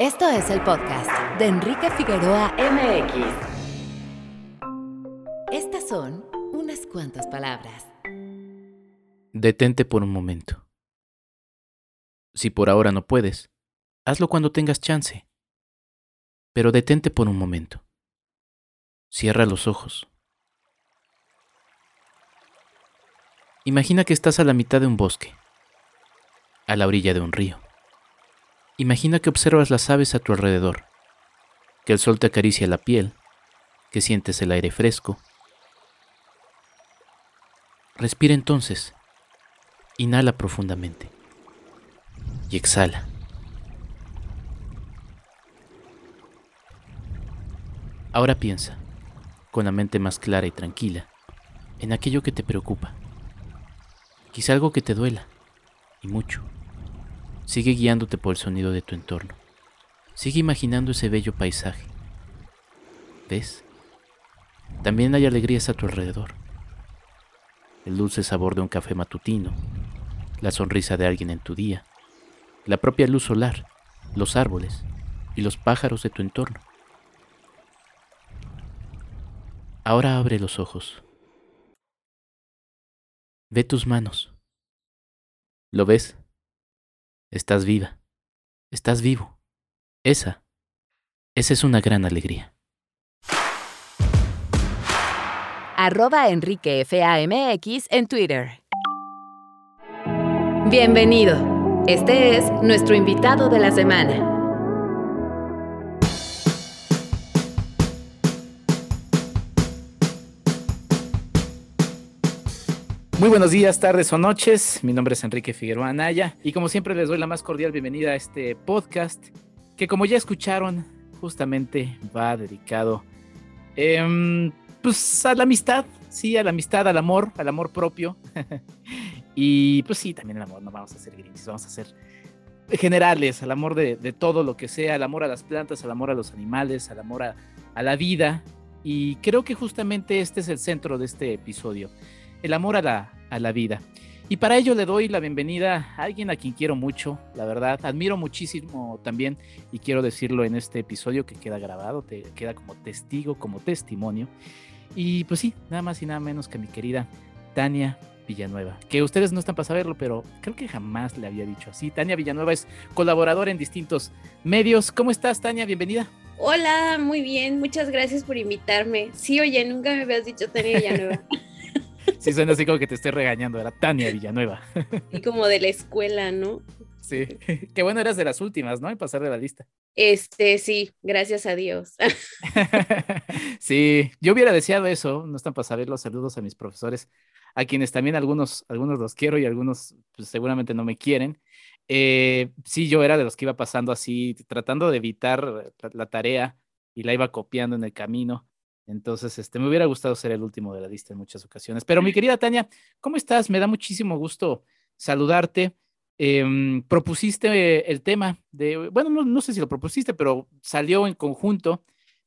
Esto es el podcast de Enrique Figueroa MX. Estas son unas cuantas palabras. Detente por un momento. Si por ahora no puedes, hazlo cuando tengas chance. Pero detente por un momento. Cierra los ojos. Imagina que estás a la mitad de un bosque, a la orilla de un río. Imagina que observas las aves a tu alrededor, que el sol te acaricia la piel, que sientes el aire fresco. Respira entonces. Inhala profundamente y exhala. Ahora piensa, con la mente más clara y tranquila, en aquello que te preocupa. Quizá algo que te duela, y mucho. Sigue guiándote por el sonido de tu entorno. Sigue imaginando ese bello paisaje. ¿Ves? También hay alegrías a tu alrededor. El dulce sabor de un café matutino, la sonrisa de alguien en tu día, la propia luz solar, los árboles y los pájaros de tu entorno. Ahora abre los ojos. Ve tus manos. ¿Lo ves? Estás viva. Estás vivo. Esa. Esa es una gran alegría. Arroba en Twitter. Bienvenido. Este es nuestro invitado de la semana. Muy buenos días, tardes o noches. Mi nombre es Enrique Figueroa Anaya y como siempre les doy la más cordial bienvenida a este podcast que como ya escucharon justamente va dedicado em, pues a la amistad, sí, a la amistad, al amor, al amor propio. y pues sí, también el amor, no vamos a hacer grinches, vamos a hacer generales, al amor de, todo lo que sea, al amor a las plantas, al amor a los animales, al amor a, a la vida. Y creo que justamente este es el centro de este episodio el amor a la, a la vida. Y para ello le doy la bienvenida a alguien a quien quiero mucho, la verdad, admiro muchísimo también y quiero decirlo en este episodio que queda grabado, te queda como testigo, como testimonio. Y pues sí, nada más y nada menos que mi querida Tania Villanueva, que ustedes no están para saberlo, pero creo que jamás le había dicho así. Tania Villanueva es colaboradora en distintos medios. ¿Cómo estás, Tania? Bienvenida. Hola, muy bien, muchas gracias por invitarme. Sí, oye, nunca me habías dicho Tania Villanueva. Sí, suena así como que te estoy regañando. Era Tania Villanueva. Y como de la escuela, ¿no? Sí. Qué bueno, eras de las últimas, ¿no? En pasar de la lista. Este, sí, gracias a Dios. Sí, yo hubiera deseado eso. No están para saber los saludos a mis profesores, a quienes también algunos, algunos los quiero y algunos pues, seguramente no me quieren. Eh, sí, yo era de los que iba pasando así, tratando de evitar la tarea y la iba copiando en el camino. Entonces, este, me hubiera gustado ser el último de la lista en muchas ocasiones. Pero mi querida Tania, ¿cómo estás? Me da muchísimo gusto saludarte. Em, propusiste el tema de, bueno, no, sé si lo propusiste, pero salió en conjunto,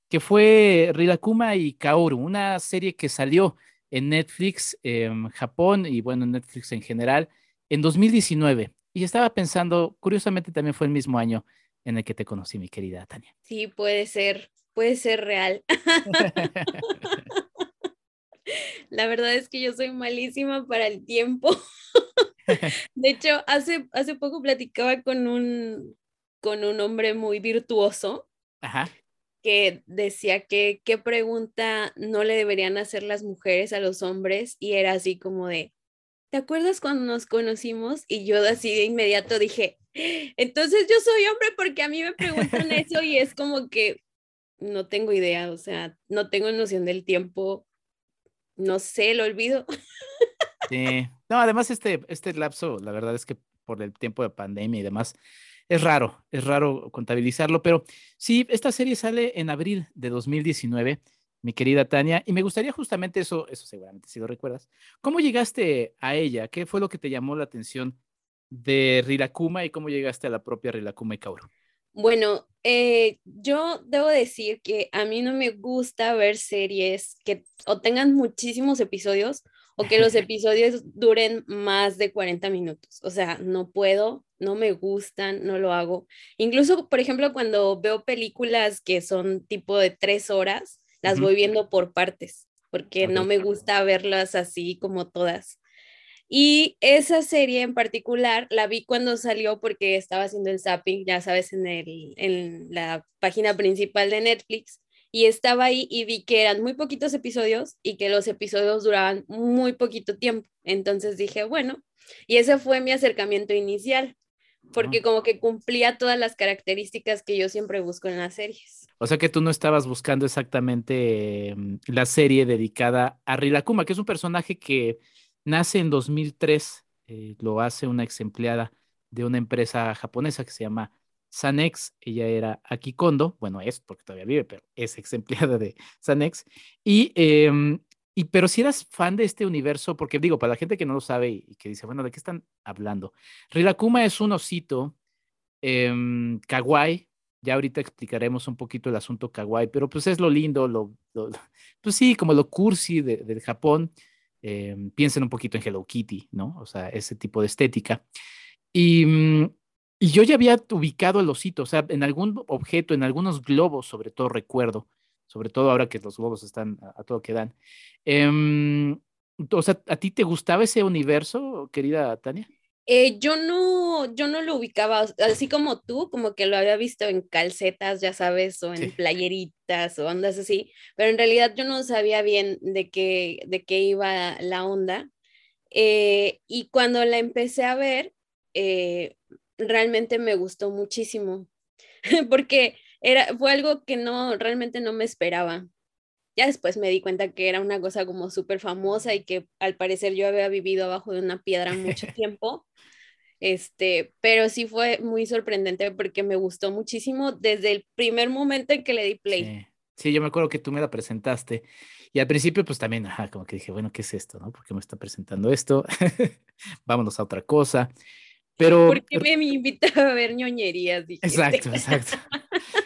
que fue Rilakuma y Kaoru, una serie que salió en Netflix, en Japón y bueno, en Netflix en general, en 2019. Y estaba pensando, curiosamente también fue el mismo año en el que te conocí, mi querida Tania. Sí, puede ser puede ser real. La verdad es que yo soy malísima para el tiempo. De hecho, hace, hace poco platicaba con un, con un hombre muy virtuoso que decía que qué pregunta no le deberían hacer las mujeres a los hombres y era así como de, ¿te acuerdas cuando nos conocimos? Y yo así de inmediato dije, entonces yo soy hombre porque a mí me preguntan eso y es como que no tengo idea, o sea, no tengo noción del tiempo, no sé, lo olvido. Sí, no, además este, este lapso, la verdad es que por el tiempo de pandemia y demás, es raro, es raro contabilizarlo, pero sí, esta serie sale en abril de 2019, mi querida Tania, y me gustaría justamente eso, eso seguramente si lo recuerdas, ¿cómo llegaste a ella? ¿Qué fue lo que te llamó la atención de Rirakuma y cómo llegaste a la propia Rirakuma y Kaoru? Bueno, eh, yo debo decir que a mí no me gusta ver series que o tengan muchísimos episodios o que los episodios duren más de 40 minutos. O sea, no puedo, no me gustan, no lo hago. Incluso, por ejemplo, cuando veo películas que son tipo de tres horas, las voy viendo por partes, porque no me gusta verlas así como todas. Y esa serie en particular la vi cuando salió porque estaba haciendo el zapping, ya sabes, en, el, en la página principal de Netflix. Y estaba ahí y vi que eran muy poquitos episodios y que los episodios duraban muy poquito tiempo. Entonces dije, bueno, y ese fue mi acercamiento inicial, porque como que cumplía todas las características que yo siempre busco en las series. O sea que tú no estabas buscando exactamente mm, la serie dedicada a Rilakuma, que es un personaje que Nace en 2003, eh, lo hace una ex empleada de una empresa japonesa que se llama Sanex. Ella era Akikondo, bueno, es porque todavía vive, pero es ex empleada de Sanex. Y, em, y, pero si eras fan de este universo, porque digo, para la gente que no lo sabe y, que dice, bueno, ¿de qué están hablando? Rilakuma es un osito em, kawaii. Ya ahorita explicaremos un poquito el asunto kawaii, pero pues es lo lindo, lo, pues sí, como lo cursi del Japón eh, piensen un poquito en Hello Kitty, ¿no? O sea, ese tipo de estética. Y, mm, y, yo ya había ubicado el osito, o sea, en algún objeto, en algunos globos, sobre todo recuerdo, sobre todo ahora que los globos están a, todo que dan. Em, o sea, ¿a ti te gustaba ese universo, querida Tania? Eh, yo no, yo no lo ubicaba, así como tú, como que lo había visto en calcetas, ya sabes, o en playeritas o ondas así, pero en realidad yo no sabía bien de qué, de qué iba la onda. Eh, y cuando la empecé a ver, eh, realmente me gustó muchísimo, porque era, fue algo que no, realmente no me esperaba. Ya después me di cuenta que era una cosa como súper famosa y que al parecer yo había vivido abajo de una piedra mucho tiempo. Este, pero sí fue muy sorprendente porque me gustó muchísimo desde el primer momento en que le di play. Sí. yo me acuerdo que tú me la presentaste y al principio pues también, ajá, como que dije, bueno, ¿qué es esto, no? ¿Por qué me está presentando esto? Vámonos a otra cosa. Pero... ¿Por qué me invitaba a ver ñoñerías? Exacto, exacto.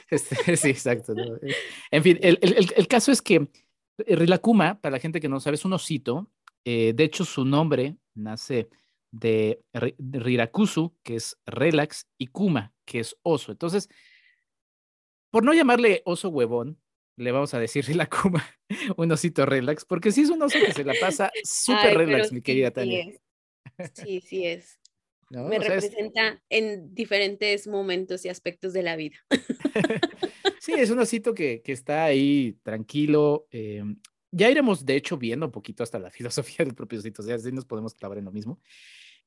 Este, sí, exacto. En fin, el, el, el, caso es que Rilakuma, para la gente que no sabe, es un osito. Eh, de hecho, su nombre nace de, Rirakusu, que es relax, y Kuma, que es oso. Entonces, por no llamarle oso huevón, le vamos a decir Rilakuma, un osito relax, porque sí es un oso que se la pasa súper relax, mi querida Tania. Sí, sí es. Me representa en diferentes momentos y aspectos de la vida. sí, es un osito que, que está ahí tranquilo. Eh, ya iremos, de hecho, viendo un poquito hasta la filosofía del propio osito, o sea, así nos podemos clavar en lo mismo.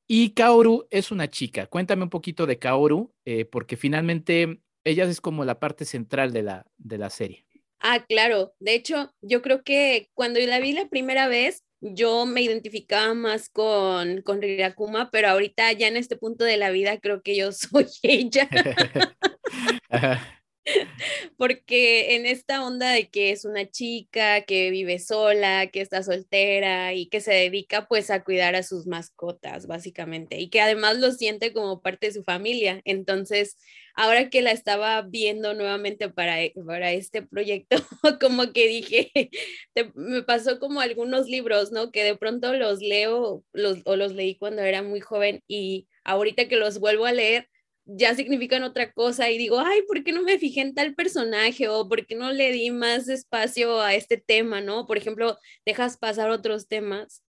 Y Kaoru es una chica. Cuéntame un poquito de Kaoru, eh, porque finalmente ella es como la parte central de la, de la serie. Ah, claro. De hecho, yo creo que cuando la vi la primera vez, yo me identificaba más con, con Rirakuma, pero ahorita ya en este punto de la vida creo que yo soy ella. Porque en esta onda de que es una chica que vive sola, que está soltera y que se dedica pues a cuidar a sus mascotas, básicamente, y que además lo siente como parte de su familia. Entonces, ahora que la estaba viendo nuevamente para, e, para este proyecto, como que dije, me pasó como algunos libros, ¿no? Que de pronto los leo o los leí cuando era muy joven y ahorita que los vuelvo a leer, ya significan otra cosa y digo, ay, ¿por qué no me fijé en tal personaje o por qué no le di más espacio a este tema, ¿no? Por ejemplo, dejas pasar otros temas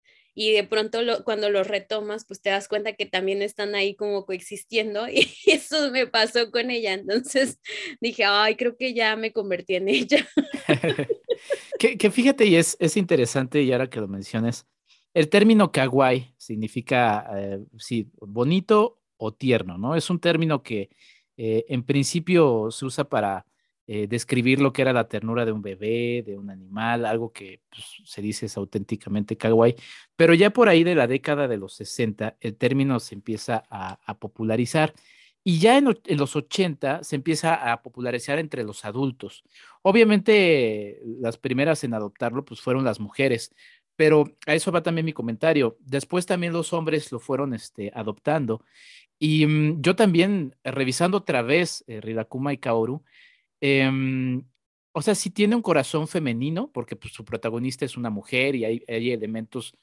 y de pronto cuando los retomas, pues te das cuenta que también están ahí como coexistiendo y eso me pasó con ella. Entonces dije, ay, creo que ya me convertí en ella. que, fíjate, y es, es interesante, y ahora que lo menciones, el término kawaii significa, eh, sí, bonito o tierno, ¿no? Es un término que eh, en principio se usa para eh, describir lo que era la ternura de un bebé, de un animal, algo que pues, se dice es auténticamente kawaii, pero ya por ahí de la década de los 60 el término se empieza a, popularizar y ya en, los 80 se empieza a popularizar entre los adultos. Obviamente las primeras en adoptarlo pues fueron las mujeres, pero a eso va también mi comentario. Después también los hombres lo fueron este, adoptando y mm, yo también, eh, revisando otra vez eh, Ridakuma y Kaoru, em, o sea, sí tiene un corazón femenino, porque pues, su protagonista es una mujer y hay, hay elementos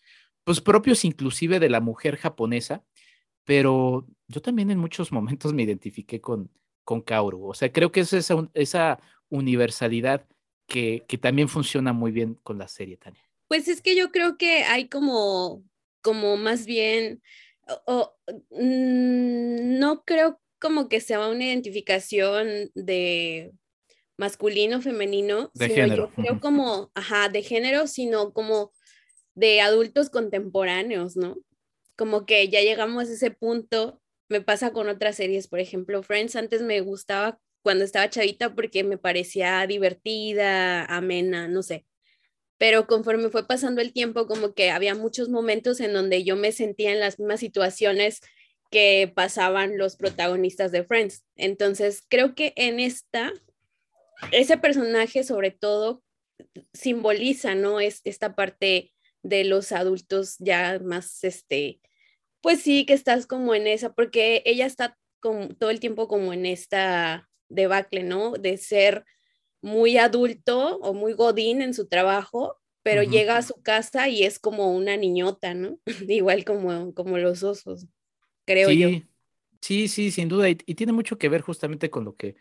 pues propios inclusive de la mujer japonesa, pero yo también en muchos momentos me identifiqué con, con Kaoru. O sea, creo que es esa, esa universalidad que, que también funciona muy bien con la serie, Tania. Pues es que yo creo que hay como, como más bien, mm, no creo como que sea una identificación de masculino, femenino, de género. yo creo como, ajá, de género, sino como de adultos contemporáneos, ¿no? Como que ya llegamos a ese punto, me pasa con otras series, por ejemplo, Friends antes me gustaba cuando estaba chavita porque me parecía divertida, amena, no sé. Pero conforme fue pasando el tiempo, como que había muchos momentos en donde yo me sentía en las mismas situaciones que pasaban los protagonistas de Friends. Entonces, creo que en esta ese personaje sobre todo simboliza, ¿no? Es esta parte de los adultos ya más, este, pues sí, que estás como en esa, porque ella está todo el tiempo como en esta debacle, ¿no? De ser muy adulto o muy godín en su trabajo, pero llega a su casa y es como una niñota, ¿no? Igual como, como los osos, creo yo. Sí, sí, sin duda. y, tiene mucho que ver justamente con lo que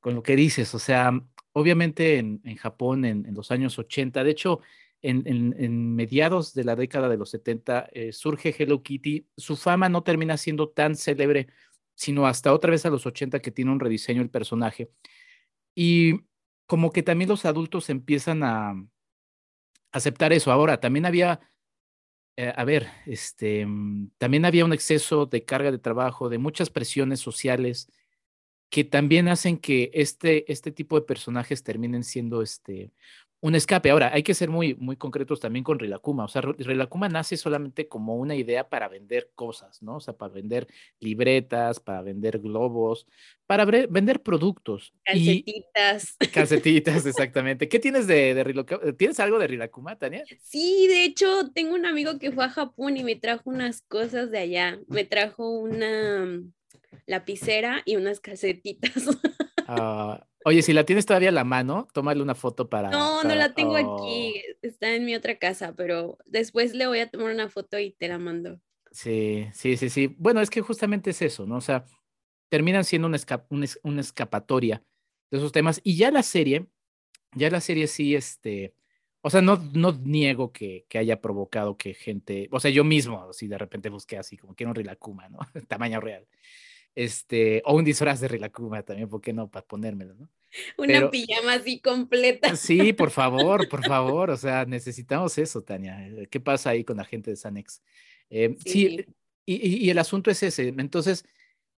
con lo que dices. O sea, obviamente en, Japón en, los años 80, de hecho, en, mediados de la década de los 70 eh, surge Hello Kitty. Su fama no termina siendo tan célebre, sino hasta otra vez a los 80 que tiene un rediseño el personaje. Y como que también los adultos empiezan a aceptar eso. Ahora, también había, eh, a ver, este, mm, también había un exceso de carga de trabajo, de muchas presiones sociales que también hacen que este, este tipo de personajes terminen siendo este, un escape. Ahora, hay que ser muy, muy concretos también con Rilakuma. O sea, Rilakuma nace solamente como una idea para vender cosas, ¿no? O sea, para vender libretas, para vender globos, para vender productos. Calcetitas. calcetitas, exactamente. ¿Qué tienes de, de ¿Tienes algo de Rilakuma, Tania? Sí, de hecho, tengo un amigo que fue a Japón y me trajo unas cosas de allá. Me trajo una lapicera y unas casetitas. Ah, oye, si la tienes todavía a la mano, tómale una foto para. No, no la tengo aquí. Oh. Está en mi otra casa, pero después le voy a tomar una foto y te la mando. Sí, sí, sí, sí. Bueno, es que justamente es eso, ¿no? O sea, terminan siendo una, una, escapatoria de esos temas. Y ya la serie, ya la serie sí, este. O sea, no, no niego que, que, haya provocado que gente, o sea, yo mismo, si de repente busqué así, como quiero un Rilakuma, ¿no? Tamaño real este, o un disfraz de Rilakuma también, ¿por qué no? Para ponérmelo, ¿no? Una pijama así completa. Sí, por favor, por favor, o sea, necesitamos eso, Tania. Eh, ¿Qué pasa ahí con la gente de Sanex? Eh, sí, y, y, el asunto es ese. Entonces,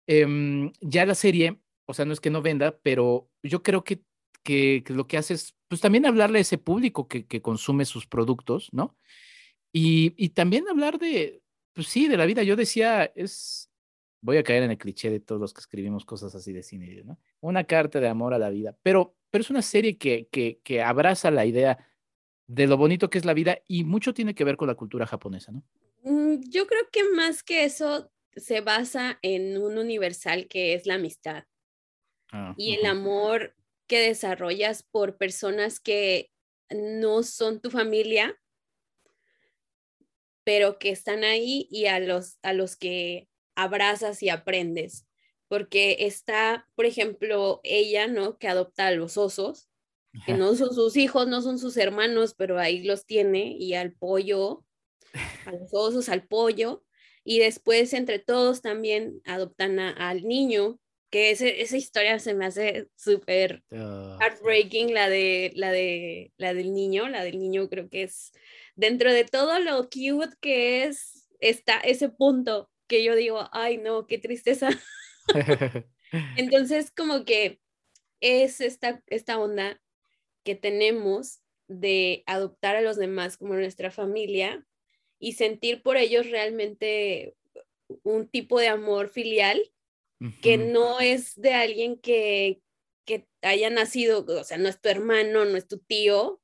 em, ya la serie, o sea, no es que no venda, pero yo creo que, que, lo que hace es, pues también hablarle a ese público que, que consume sus productos, ¿no? Y, y también hablar de, pues sí, de la vida. Yo decía, es, voy a caer en el cliché de todos los que escribimos cosas así de cine, ¿no? Una carta de amor a la vida, pero, pero es una serie que, que, que abraza la idea de lo bonito que es la vida y mucho tiene que ver con la cultura japonesa, ¿no? Mm, yo creo que más que eso se basa en un universal que es la amistad ah, y el amor que desarrollas por personas que no son tu familia, pero que están ahí y a los, a los que abrazas y aprendes, porque está, por ejemplo, ella, ¿no? Que adopta a los osos, que no son sus hijos, no son sus hermanos, pero ahí los tiene, y al pollo, a los osos, al pollo, y después entre todos también adoptan al niño, que ese, esa historia se me hace súper ah, heartbreaking, la, de, la, de, la del niño, la del niño creo que es, dentro de todo lo cute que es, está ese punto que yo digo, ay no, qué tristeza. Entonces, como que es esta, esta onda que tenemos de adoptar a los demás como nuestra familia y sentir por ellos realmente un tipo de amor filial que no es de alguien que, que haya nacido, o sea, no es tu hermano, no es tu tío,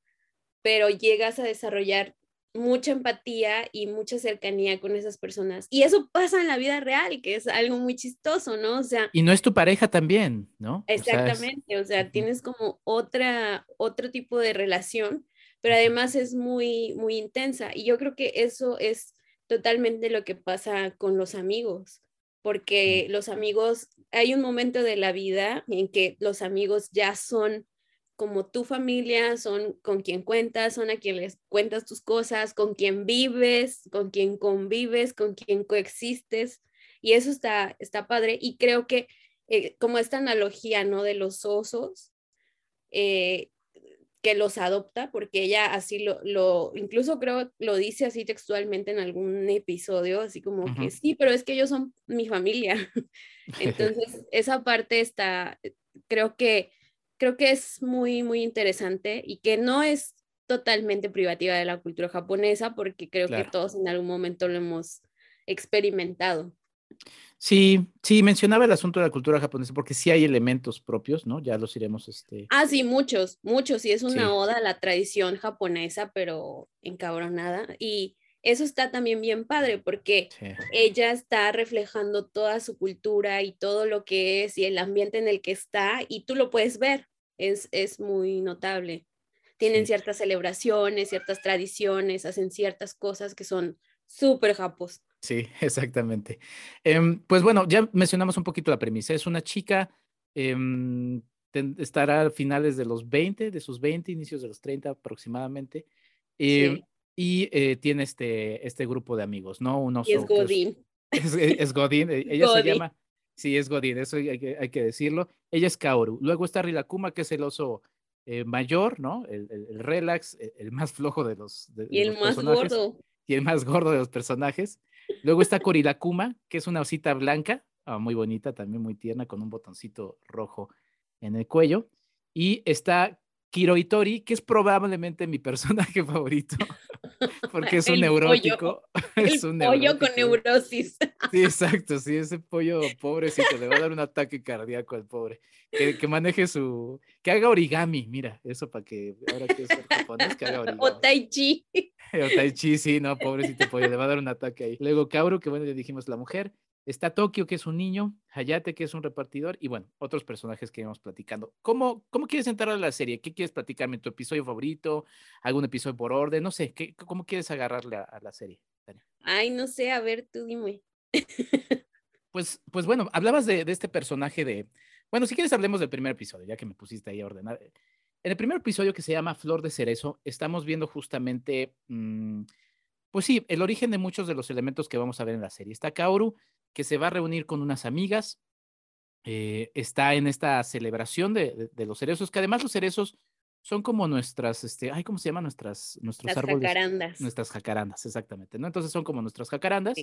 pero llegas a desarrollar mucha empatía y mucha cercanía con esas personas. Y eso pasa en la vida real, que es algo muy chistoso, ¿no? O sea... Y no es tu pareja también, ¿no? Exactamente, o sea, tienes como otra, otro tipo de relación, pero además es muy, muy intensa. Y yo creo que eso es totalmente lo que pasa con los amigos, porque los amigos, hay un momento de la vida en que los amigos ya son como tu familia, son con quien cuentas, son a quien les cuentas tus cosas, con quien vives, con quien convives, con quien coexistes. Y eso está, está padre. Y creo que eh, como esta analogía, ¿no? De los osos, eh, que los adopta, porque ella así lo, lo, incluso creo lo dice así textualmente en algún episodio, así como que sí, pero es que ellos son mi familia. Entonces, esa parte está, creo que, creo que es muy, muy interesante y que no es totalmente privativa de la cultura japonesa, porque creo que todos en algún momento lo hemos experimentado. Sí, sí, mencionaba el asunto de la cultura japonesa porque sí hay elementos propios, ¿no? Ya los iremos, este... Ah, sí, muchos, muchos, sí, es una oda a la tradición japonesa, pero encabronada. Y eso está también bien padre porque ella está reflejando toda su cultura y todo lo que es y el ambiente en el que está y tú lo puedes ver, es, es muy notable. Tienen ciertas celebraciones, ciertas tradiciones, hacen ciertas cosas que son súper japos. Sí, exactamente. Em, pues bueno, ya mencionamos un poquito la premisa. Es una chica, em, estará a finales de los 20, de sus 20, inicios de los 30 aproximadamente. Em, y eh, tiene este, este grupo de amigos, ¿no? Unos, y es Godín. Es, Godín, e, ella se llama, sí, es Godín, eso hay que, hay que, decirlo. Ella es Kaoru. Luego está Rilakuma, que es el oso eh, mayor, ¿no? El, el, relax, e, el, más flojo de los. De, y el más gordo. Y el más gordo de los personajes. Luego está Korilakuma, que es una osita blanca, ah, muy bonita, también muy tierna, con un botoncito rojo en el cuello. Y está Kiroitori, que es probablemente mi personaje favorito, porque es un neurótico. es un pollo con neurosis. Sí, exacto, sí, ese pollo pobrecito, le va a dar un ataque cardíaco al pobre. Que, que maneje su, que haga origami, mira, eso para que ahora que es japonés, que haga origami. O tai chi. O tai chi, sí, no, pobrecito pollo, le va a dar un ataque ahí. Luego Kaoru, que bueno, le dijimos la mujer, Está Tokio, que es un niño, Hayate, que es un repartidor, y bueno, otros personajes que íbamos platicando. ¿Cómo, cómo quieres entrar a la serie? ¿Qué quieres platicarme? ¿Tu episodio favorito? ¿Algún episodio por orden? No sé, ¿qué, ¿cómo quieres agarrarle a, la serie? Ay, no sé, a ver, tú dime. pues, pues bueno, hablabas de, este personaje de... Bueno, si quieres hablemos del primer episodio, ya que me pusiste ahí a ordenar. En el primer episodio que se llama Flor de Cerezo, estamos viendo justamente, mm, pues sí, el origen de muchos de los elementos que vamos a ver en la serie. Está Kaoru, que se va a reunir con unas amigas. Eh, está en esta celebración de, los cerezos, que además los cerezos son como nuestras, este, ay, ¿cómo se llaman nuestras, nuestros Las árboles? Jacarandas. Nuestras jacarandas, exactamente, ¿no? Entonces son como nuestras jacarandas.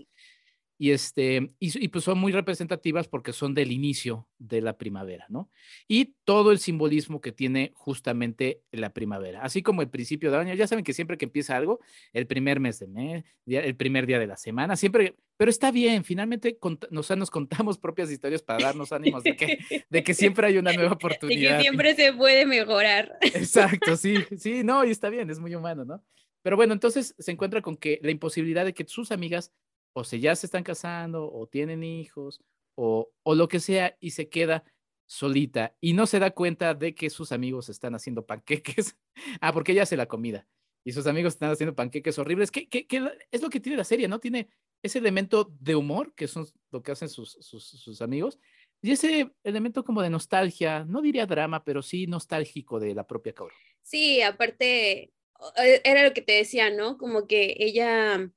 Y, este, y, pues son muy representativas porque son del inicio de la primavera, ¿no? Y todo el simbolismo que tiene justamente la primavera, así como el principio del año. Ya saben que siempre que empieza algo, el primer mes de mes, el primer día de la semana, siempre, pero está bien, finalmente nos, nos contamos propias historias para darnos ánimos de que, de que siempre hay una nueva oportunidad. De que siempre se puede mejorar. Exacto, sí, sí, no, y está bien, es muy humano, ¿no? Pero bueno, entonces se encuentra con que la imposibilidad de que sus amigas o se ya se están casando o tienen hijos o, o lo que sea y se queda solita y no se da cuenta de que sus amigos están haciendo panqueques. ah, porque ella hace la comida y sus amigos están haciendo panqueques horribles. ¿Qué, qué, es lo que tiene la serie? ¿No? Tiene ese elemento de humor, que son lo que hacen sus, sus, sus amigos, y ese elemento como de nostalgia, no diría drama, pero sí nostálgico de la propia Kaoru. Sí, aparte, e, era lo que te decía, ¿no? Como que ella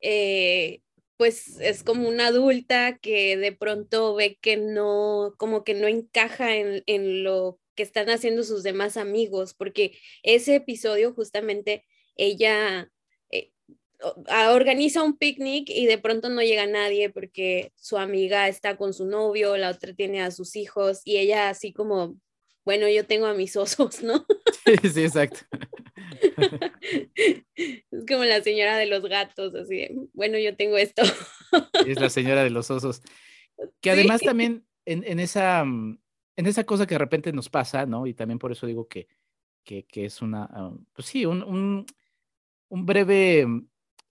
eh, pues es como una adulta que de pronto ve que no, como que no encaja en, en lo que están haciendo sus demás amigos, porque ese episodio justamente ella eh, organiza un picnic y de pronto no llega nadie porque su amiga está con su novio, la otra tiene a sus hijos y ella así como, bueno, yo tengo a mis osos, ¿no? Sí, sí, exacto. es como la señora de los gatos, así bueno, yo tengo esto. es la señora de los osos. Que además también en, esa, mm, en esa cosa que de repente nos pasa, ¿no? Y también por eso digo que, que, es una, ah, pues sí, un, un, breve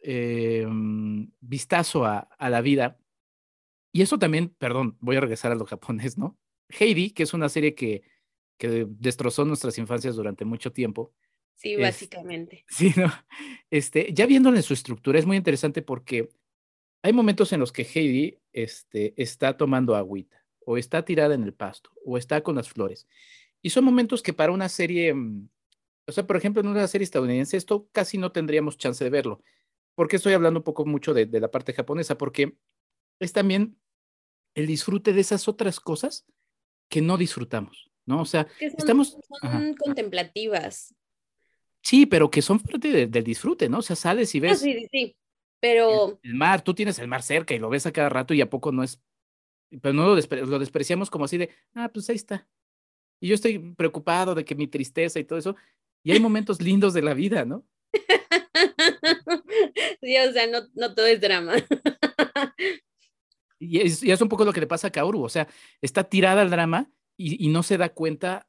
eh, mm, vistazo a, a la vida. Y eso también, perdón, voy a regresar a lo japonés, ¿no? Heidi, que es una serie que, que destrozó nuestras infancias durante mucho tiempo, Sí, básicamente. sí, no. Este, ya viéndole en su estructura, es muy interesante porque hay momentos en los que Heidi este, está tomando agüita, o está tirada en el pasto, o está con las flores. Y son momentos que para una serie, mm, o sea, por ejemplo, en una serie estadounidense, esto casi no tendríamos chance de verlo. porque estoy hablando un poco mucho de, de la parte japonesa? Porque es también el disfrute de esas otras cosas que no disfrutamos, ¿no? O sea, estamos... Son contemplativas. Sí, pero que son parte del disfrute, ¿no? O sea, sales y ves... sí, sí, sí, pero... El, mar, tú tienes el mar cerca y lo ves a cada rato y a poco no es... Pero no lo, lo despreciamos como así de, ah, pues ahí está. Y yo estoy preocupado de que mi tristeza y todo eso, y hay momentos lindos de la vida, ¿no? sí, o sea, no, no todo es drama. Y es, es, un poco lo que le pasa a Kaoru, o sea, está tirada al drama y, y, no se da cuenta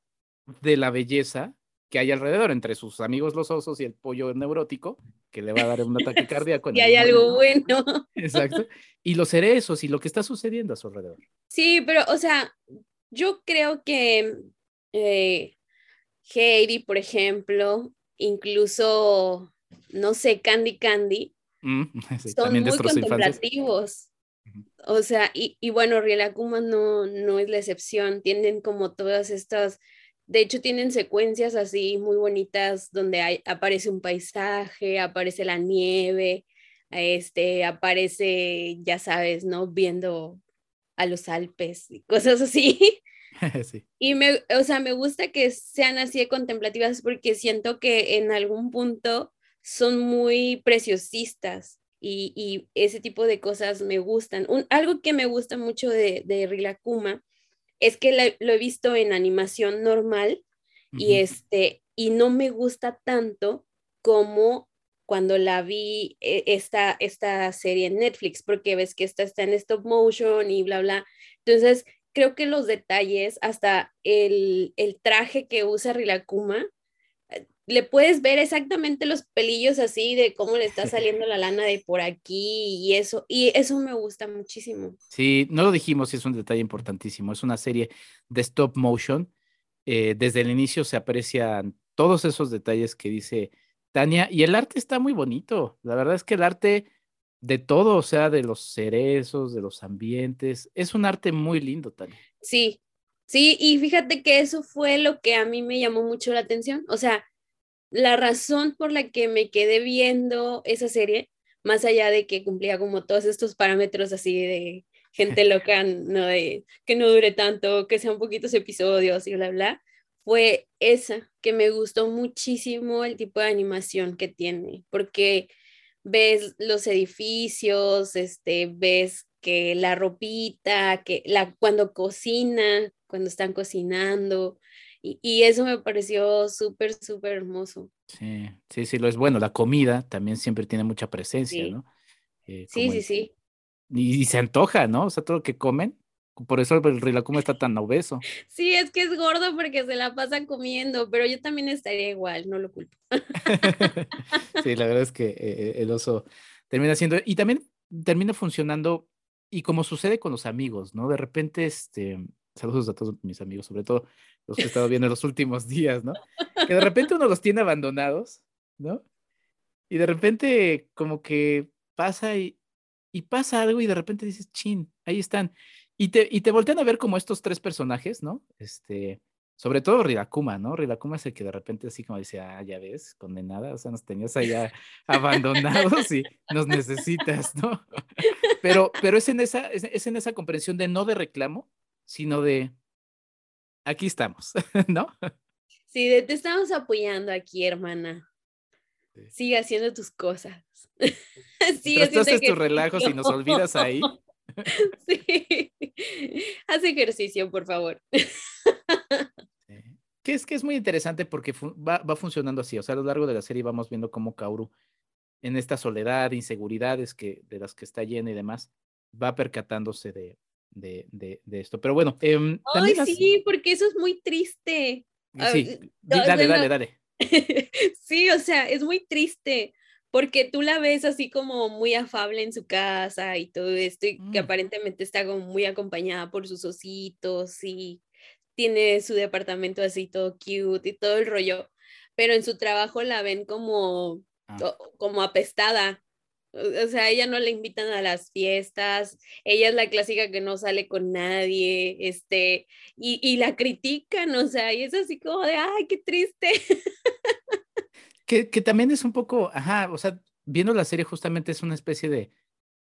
de la belleza que hay alrededor entre sus amigos los osos y el pollo neurótico, que le va a dar un ataque cardíaco. y hay algo bueno. Exacto. Y los cerezos y lo que está sucediendo a su alrededor. Sí, pero, o sea, yo creo que eh, Heidi, por ejemplo, incluso, no sé, Candy Candy, mm, sí, son muy contemplativos. O sea, y, y bueno, Rielakuma no, no es la excepción, tienen como todas estas, de hecho tienen secuencias así muy bonitas donde hay, aparece un paisaje, aparece la nieve, este, aparece, ya sabes, ¿no? Viendo a los Alpes y cosas así. sí. Y me, o sea, me gusta que sean así de contemplativas porque siento que en algún punto son muy preciosistas y, ese tipo de cosas me gustan. Un, algo que me gusta mucho de, de Rilakuma es que lo he visto en animación normal y, este, y no me gusta tanto como cuando la vi eh, esta, esta serie en Netflix, porque ves que esta está en stop motion y bla, bla. Entonces, creo que los detalles, hasta el, el traje que usa Rilakuma, le puedes ver exactamente los pelillos así de cómo le está saliendo la lana de por aquí y eso, y eso me gusta muchísimo. Sí, no lo dijimos, es un detalle importantísimo, es una serie de stop motion, eh, desde el inicio se aprecian todos esos detalles que dice Tania, y el arte está muy bonito, la verdad es que el arte de todo, o sea, de los cerezos, de los ambientes, es un arte muy lindo, Tania. Sí, sí, y fíjate que eso fue lo que a mí me llamó mucho la atención, o sea, la razón por la que me quedé viendo esa serie, más allá de que cumplía como todos estos parámetros así de gente loca, no de que no dure tanto, que sean poquitos episodios y bla, bla, fue esa, que me gustó muchísimo el tipo de animación que tiene, porque ves los edificios, este, ves que la ropita, que la, cuando cocina, cuando están cocinando, y, eso me pareció súper, súper hermoso. Sí, sí, sí, lo es bueno. La comida también siempre tiene mucha presencia, ¿no? Eh, sí, sí, sí. Y, se antoja, ¿no? O sea, todo lo que comen. Por eso el rilacuma está tan obeso. Sí, es que es gordo porque se la pasa comiendo, pero yo también estaría igual, no lo culpo. sí, la verdad es que eh, eh, el oso termina siendo, y también termina funcionando, y como sucede con los amigos, ¿no? De repente, este, saludos a todos mis amigos, sobre todo los que he estado viendo en los últimos días, ¿no? Que de repente uno los tiene abandonados, ¿no? Y de repente como que pasa y, y pasa algo y de repente dices, chin, ahí están. Y te, y te voltean a ver como estos tres personajes, ¿no? Este, sobre todo Rilakuma, ¿no? Rilakuma es el que de repente así como dice, ah, ya ves, condenada, o sea, nos tenías allá abandonados y nos necesitas, ¿no? Pero, pero es, en esa, es en esa comprensión de no de reclamo, sino de, aquí estamos, ¿no? Sí, te estamos apoyando aquí, hermana. Sigue haciendo tus cosas. Sigue haciendo tus relajos y nos olvidas ahí. sí. Haz ejercicio, por favor. Que es que es muy interesante porque va, va, funcionando así. O sea, a lo largo de la serie vamos viendo cómo Kauru, en esta soledad, inseguridades que, de las que está llena y demás, va percatándose de, de, de, de esto. Pero bueno. Eh, Ay, sí, porque eso es muy triste. Sí, dale, dale, dale. sí, o sea, es muy triste porque tú la ves así como muy afable en su casa y todo esto, y que mm. aparentemente está como muy acompañada por sus ositos y tiene su departamento así todo cute y todo el rollo. pero en su trabajo la ven como, Ah. como apestada. O sea, ella no le invitan a las fiestas, ella es la clásica que no sale con nadie, este, y, y la critican, o sea, y es así como de, ay, qué triste. Que, que también es un poco, ajá, o sea, viendo la serie justamente es una especie de,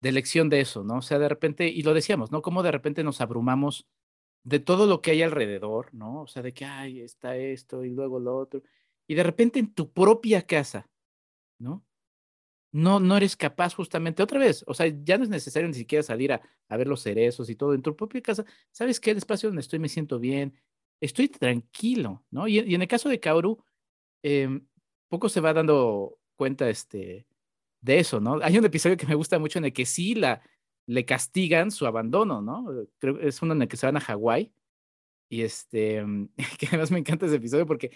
de lección de eso, ¿no? O sea, de repente, y lo decíamos, ¿no? Como de repente nos abrumamos de todo lo que hay alrededor, ¿no? O sea, de que, ay, está esto y luego lo otro. Y de repente en tu propia casa, ¿no? No, no eres capaz justamente, otra vez, o sea, ya no es necesario ni siquiera salir a, ver los cerezos y todo, en tu propia casa, ¿sabes qué? El espacio donde estoy me siento bien, estoy tranquilo, ¿no? Y, en el caso de Kaoru, eh, poco se va dando cuenta este, de eso, ¿no? Hay un episodio que me gusta mucho en el que sí la, le castigan su abandono, ¿no? Creo es uno en el que se van a Hawái y este, además me encanta ese episodio porque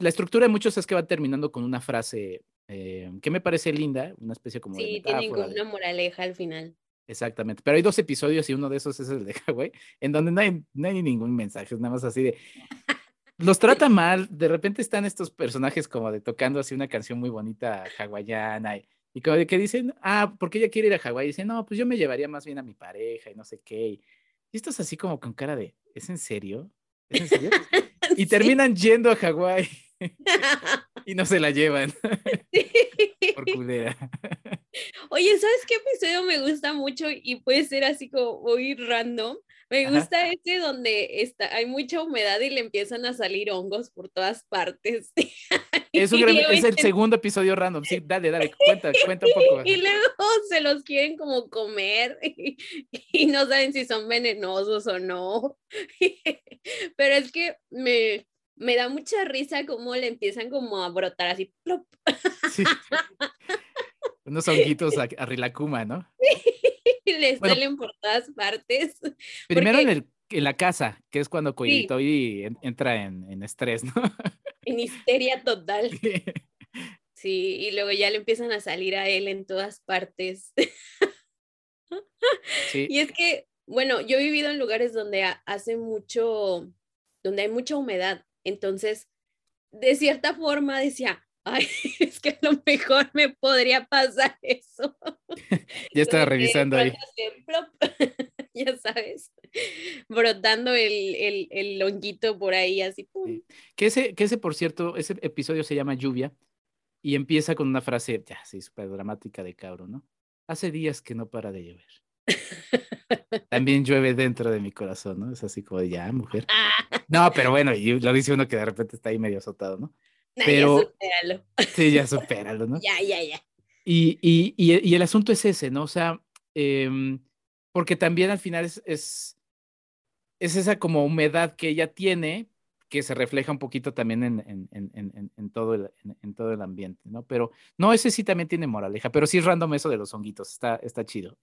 la estructura de muchos es que va terminando con una frase eh, que me parece linda, una especie como Sí, de tienen como una moraleja al final. Exactamente, pero hay dos episodios y uno de esos es el de Hawái, en donde no hay, no hay ningún mensaje, es nada más así de... Los trata mal, de repente están estos personajes como de tocando así una canción muy bonita hawaiana y, y como de que dicen, ah, porque ella quiere ir a Hawái, y dicen, no, pues yo me llevaría más bien a mi pareja y no sé qué, y, y estás así como con cara de, ¿es en serio? ¿Es en serio? Y Sí. terminan yendo a Hawái y no se la llevan por culera. Oye, ¿sabes qué episodio me gusta mucho y puede ser así como muy random? Me Ajá. gusta este donde está, hay mucha humedad y le empiezan a salir hongos por todas partes. Es, un gran- es el segundo episodio random, sí, dale, dale, cuenta, cuenta un poco. Y luego se los quieren como comer y, y no saben si son venenosos o no. Pero es que me, me da mucha risa cómo le empiezan como a brotar así. plop, Sí. Unos honguitos a, a Rilakuma, ¿no? y le Bueno. salen por todas partes. Primero en, el, en la casa, que es cuando Koiritori en- entra en, en estrés, ¿no? En histeria total. Sí, y luego ya le empiezan a salir a él en todas partes. Sí, Y es que, bueno, yo he vivido en lugares donde ha- hace mucho, donde hay mucha humedad. Entonces, de cierta forma decía, ay, es que a lo mejor me podría pasar eso. ya estaba que revisando ahí. ya sabes, brotando el, el, el honguito por ahí, así, pum. Que ese, que ese, por cierto, ese episodio se llama Lluvia y empieza con una frase, ya, sí, súper dramática de cabro, ¿no? Hace días que no para de llover. También llueve dentro de mi corazón, ¿no? Es así como ya, mujer. Ah, No, pero bueno, y lo dice uno que de repente está ahí medio azotado, ¿no? nah, ya Pero- supéralo. Sí, ya supéralo, ¿no? Ya, ya, ya. Y, y, y, y el asunto es ese, ¿no? O sea, em, porque también al final es, es, es esa como humedad que ella tiene, que se refleja un poquito también en, en, en, en, todo, el, en, todo el ambiente, ¿no? Pero no, ese sí también tiene moraleja, pero sí es random eso de los honguitos, está, está chido.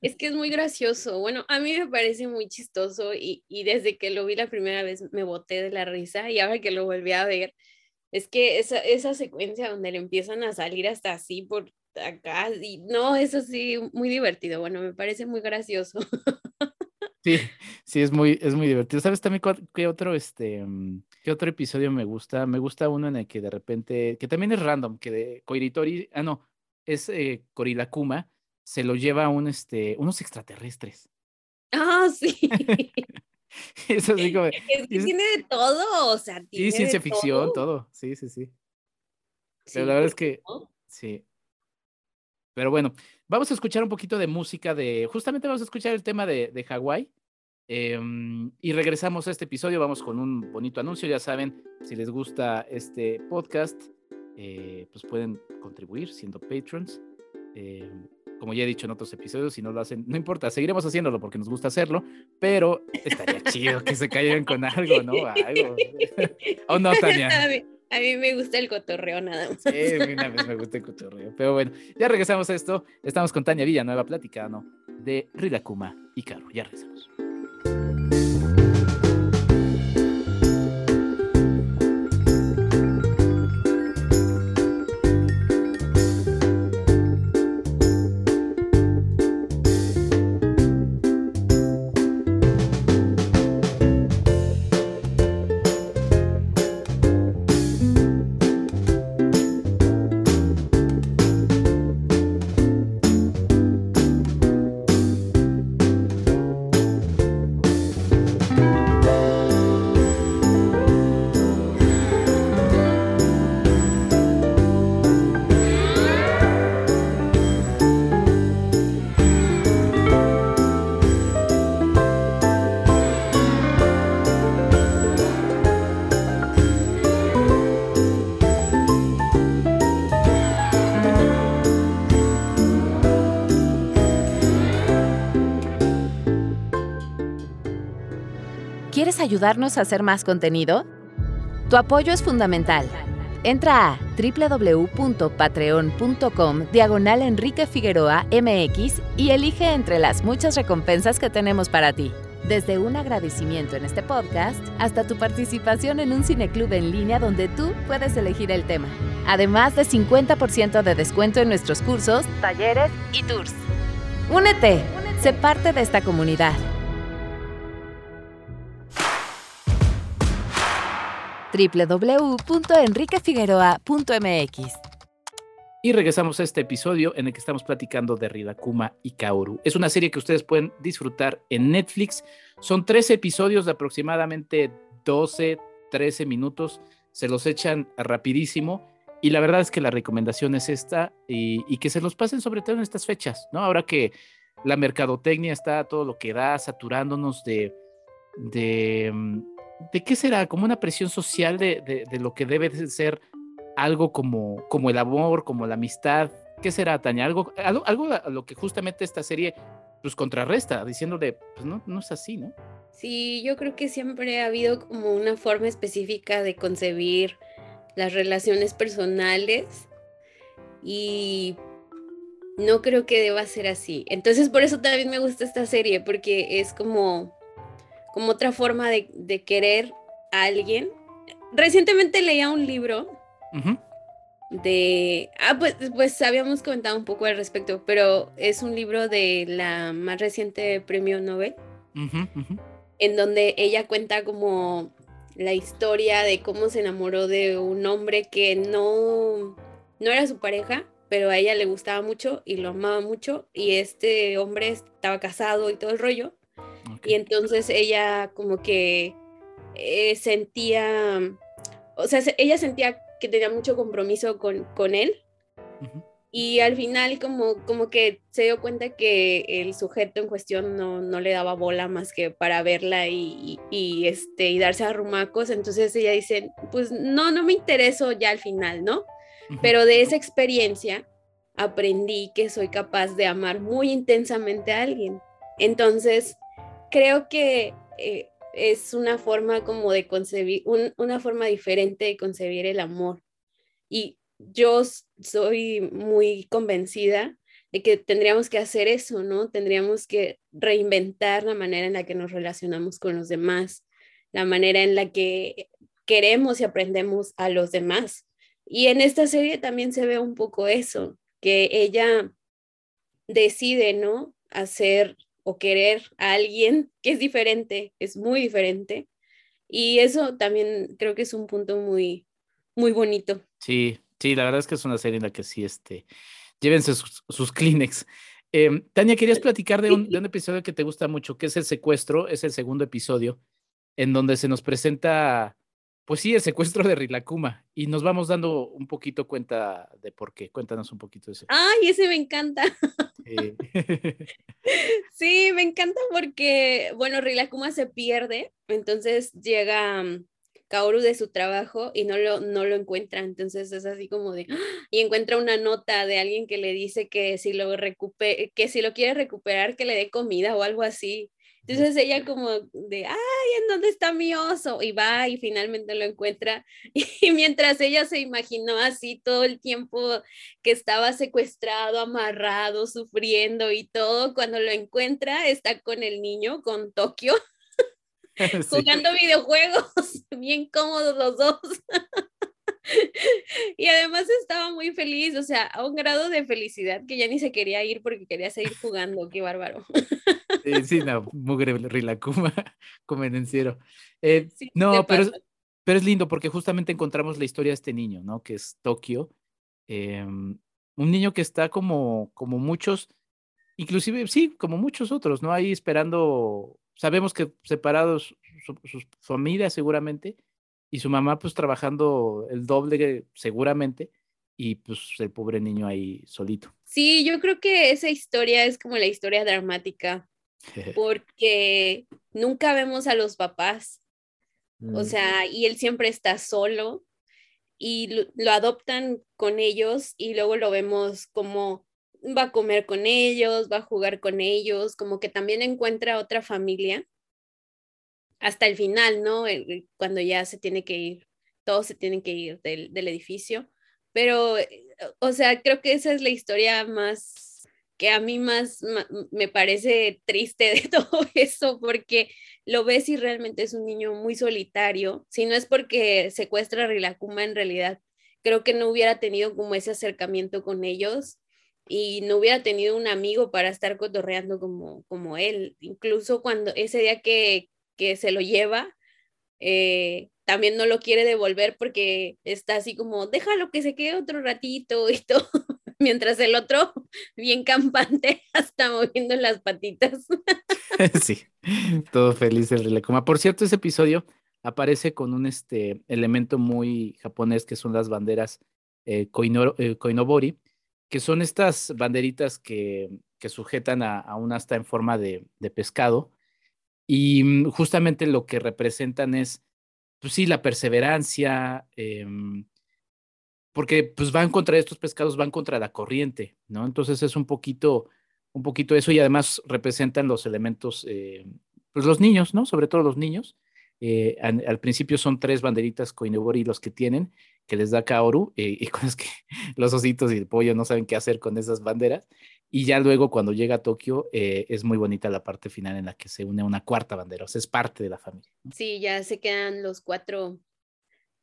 Es que es muy gracioso. Bueno, a mí me parece muy chistoso y, y desde que lo vi la primera vez me boté de la risa y ahora que lo volví a ver, es que esa, esa secuencia donde le empiezan a salir hasta así por acá, y no, eso sí, muy divertido. Bueno, me parece muy gracioso. Sí, sí, es muy, es muy divertido. ¿Sabes también qué otro, este, mm, qué otro episodio me gusta? Me gusta uno en el que de repente, que también es random, que de Koiritori, ah, no, es eh, Korilakuma, se lo lleva a un, este, unos extraterrestres. Ah, sí. Es así como, Es que es- tiene de todo, o sea, sí, tiene ciencia de ficción, todo. todo, sí, sí, sí. Pero Sí, la verdad es ¿por qué que, no? sí. Pero bueno, vamos a escuchar un poquito de música de, justamente vamos a escuchar el tema de, de Hawái. em, y regresamos a este episodio, vamos con un bonito anuncio, ya saben, si les gusta este podcast, eh, pues pueden contribuir siendo patrons. em, como ya he dicho en otros episodios, si no lo hacen, no importa, seguiremos haciéndolo porque nos gusta hacerlo, pero estaría chido que se caigan con algo, ¿no? Algo. ¿O no, Tania? A mí, me gusta el cotorreo nada más. Sí, una vez me gusta el cotorreo. Pero bueno, ya regresamos a esto. Estamos con Tania Villanueva platicando de Rilakuma y Caro. Ya regresamos. ¿Quieres ayudarnos a hacer más contenido? Tu apoyo es fundamental. Entra a www.patreon.com diagonal Enrique Figueroa MX y elige entre las muchas recompensas que tenemos para ti. Desde un agradecimiento en este podcast hasta tu participación en un cineclub en línea donde tú puedes elegir el tema. Además de 50% de descuento en nuestros cursos, talleres y tours. Únete, sé parte de esta comunidad. www.enriquefigueroa.mx Y regresamos a este episodio en el que estamos platicando de Ridakuma y Kaoru. Es una serie que ustedes pueden disfrutar en Netflix. Son 13 episodios de aproximadamente 12, 13 minutos. Se los echan rapidísimo. Y la verdad es que la recomendación es esta y, que se los pasen sobre todo en estas fechas, ¿no? Ahora que la mercadotecnia está todo lo que da, saturándonos de, de mm, ¿de qué será? Como una presión social de, de, lo que debe ser algo como, como el amor, como la amistad. ¿Qué será, Tania? Algo, algo, a lo que justamente esta serie pues contrarresta, diciéndole, pues no, no es así, ¿no? Sí, yo creo que siempre ha habido como una forma específica de concebir las relaciones personales y no creo que deba ser así. Entonces por eso también me gusta esta serie, porque es como como otra forma de, querer a alguien. Recientemente leía un libro de... Ah, pues, pues habíamos comentado un poco al respecto, pero es un libro de la más reciente premio Nobel, en donde ella cuenta como la historia de cómo se enamoró de un hombre que no, no era su pareja, pero a ella le gustaba mucho y lo amaba mucho, y este hombre estaba casado y todo el rollo, y entonces ella como que eh, sentía, o sea, ella sentía que tenía mucho compromiso con, con él. Y al final como, como que se dio cuenta que el sujeto en cuestión no, no le daba bola más que para verla y, y, este, y darse arrumacos. Entonces ella dice, pues no, no me interesó ya al final, ¿no? Pero de esa experiencia aprendí que soy capaz de amar muy intensamente a alguien. Entonces, creo que eh, es una forma como de concebir, una forma diferente de concebir el amor. Y yo soy muy convencida de que tendríamos que hacer eso, ¿no? Tendríamos que reinventar la manera en la que nos relacionamos con los demás, la manera en la que queremos y aprendemos a los demás. Y en esta serie también se ve un poco eso, que ella decide, ¿no? Hacer o querer a alguien que es diferente, es muy diferente. Y eso también creo que es un punto muy, muy bonito. Sí, sí, la verdad es que es una serie en la que sí, este, llévense sus, sus Kleenex. Em, Tania, querías platicar de un, de un, episodio que te gusta mucho, que es el secuestro, es el segundo episodio, en donde se nos presenta pues sí, el secuestro de Rilakuma. Y nos vamos dando un poquito cuenta de por qué. Cuéntanos un poquito de eso. Ay, ese me encanta. Sí. me encanta porque, bueno, Rilakuma se pierde, entonces llega mm, Kaoru de su trabajo y no lo, no lo encuentra, entonces es así como de, y encuentra una nota de alguien que le dice que si lo recupere, que si lo quiere recuperar, que le dé comida o algo así. Entonces ella como de, ay, ¿en dónde está mi oso? Y va y finalmente lo encuentra. Y mientras ella se imaginó así todo el tiempo que estaba secuestrado, amarrado, sufriendo y todo, cuando lo encuentra está con el niño, con Tokio, jugando videojuegos, bien cómodos los dos. y además estaba muy feliz, o sea, a un grado de felicidad que ya ni se quería ir porque quería seguir jugando, qué bárbaro. Sí, sí, no, mugre rilacuma, convenenciero. Eh, no, pero, pero es lindo porque justamente encontramos la historia de este niño, ¿no? Que es Tokio. Em, un niño que está como, como muchos, inclusive, sí, como muchos otros, ¿no? Ahí esperando, sabemos que separados sus familias seguramente, y su mamá pues trabajando el doble seguramente, y pues el pobre niño ahí solito. Sí, yo creo que esa historia es como la historia dramática porque nunca vemos a los papás, o mm. sea, y él siempre está solo y lo, adoptan con ellos y luego lo vemos como va a comer con ellos, va a jugar con ellos, como que también encuentra otra familia. Hasta el final, ¿no? Cuando ya se tiene que ir, todos se tienen que ir del, del edificio. Pero, o sea, creo que esa es la historia más que a mí más me parece triste de todo eso, porque lo ves y realmente es un niño muy solitario. Si no es porque secuestra a Rilakuma, en realidad creo que no hubiera tenido como ese acercamiento con ellos y no hubiera tenido un amigo para estar cotorreando como, como él. Incluso cuando ese día que, que se lo lleva, eh, también no lo quiere devolver porque está así como, déjalo que se quede otro ratito y todo, mientras el otro, bien campante, está moviendo las patitas. sí, todo feliz el Rilekuma. Por cierto, ese episodio aparece con un este, elemento muy japonés que son las banderas eh, eh koinobori, que son estas banderitas que, que sujetan a, un asta en forma de, pescado. Y mm, justamente lo que representan es, pues sí, la perseverancia, em, porque pues van contra estos pescados, van contra la corriente, ¿no? Entonces es un poquito, un poquito eso y además representan los elementos, eh, pues los niños, ¿no? Sobre todo los niños. Eh, al, principio son tres banderitas Koinobori los que tienen, que les da Kaoru, eh, y con que los ositos y el pollo no saben qué hacer con esas banderas. Y ya luego cuando llega a Tokio eh, es muy bonita la parte final en la que se une una cuarta bandera, o sea, es parte de la familia. Sí, ya se quedan los cuatro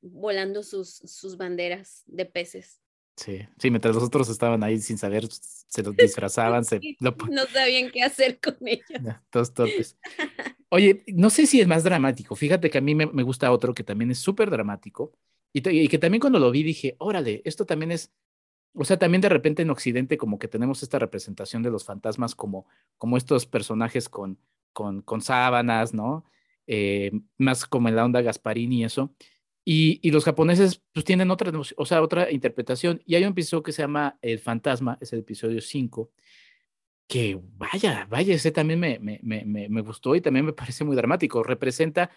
volando sus, sus banderas de peces. Sí, sí, mientras los otros estaban ahí sin saber, se los disfrazaban, se, no sabían qué hacer con ellos. todos torpes. Oye, no sé si es más dramático. Fíjate que a mí me, gusta otro que también es súper dramático y, que también cuando lo vi dije, órale, esto también es, o sea, también de repente en Occidente como que tenemos esta representación de los fantasmas como, como estos personajes con, con, con sábanas, ¿no? Eh, más como en la onda Gasparini y eso. Y, y, los japoneses pues tienen otra, o sea, otra interpretación. Y hay un episodio que se llama El Fantasma, es el episodio 5, que vaya, vaya, ese también me, me, me, me, gustó y también me parece muy dramático. Representa,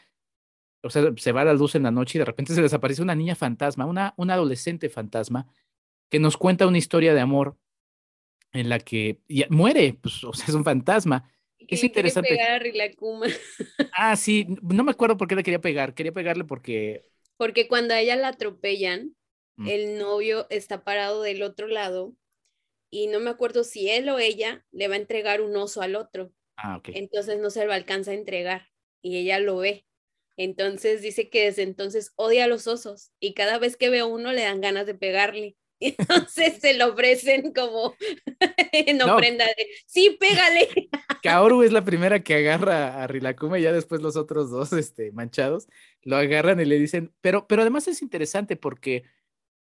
o sea, se va la luz en la noche y de repente se desaparece una niña fantasma, una, una adolescente fantasma, que nos cuenta una historia de amor en la que muere, pues, o sea, es un fantasma. Es interesante. Pegar ah, sí, no me acuerdo por qué le quería pegar. Quería pegarle porque. Porque cuando a ella la atropellan, mm. el novio está parado del otro lado y no me acuerdo si él o ella le va a entregar un oso al otro. Ah, Entonces no se lo alcanza a entregar y ella lo ve. Entonces dice que desde entonces odia a los osos y cada vez que ve a uno le dan ganas de pegarle. Entonces se lo ofrecen como en ofrenda de, sí, pégale. Kaoru es la primera que agarra a Rilakuma y ya después los otros dos este, manchados lo agarran y le dicen, pero, pero además es interesante porque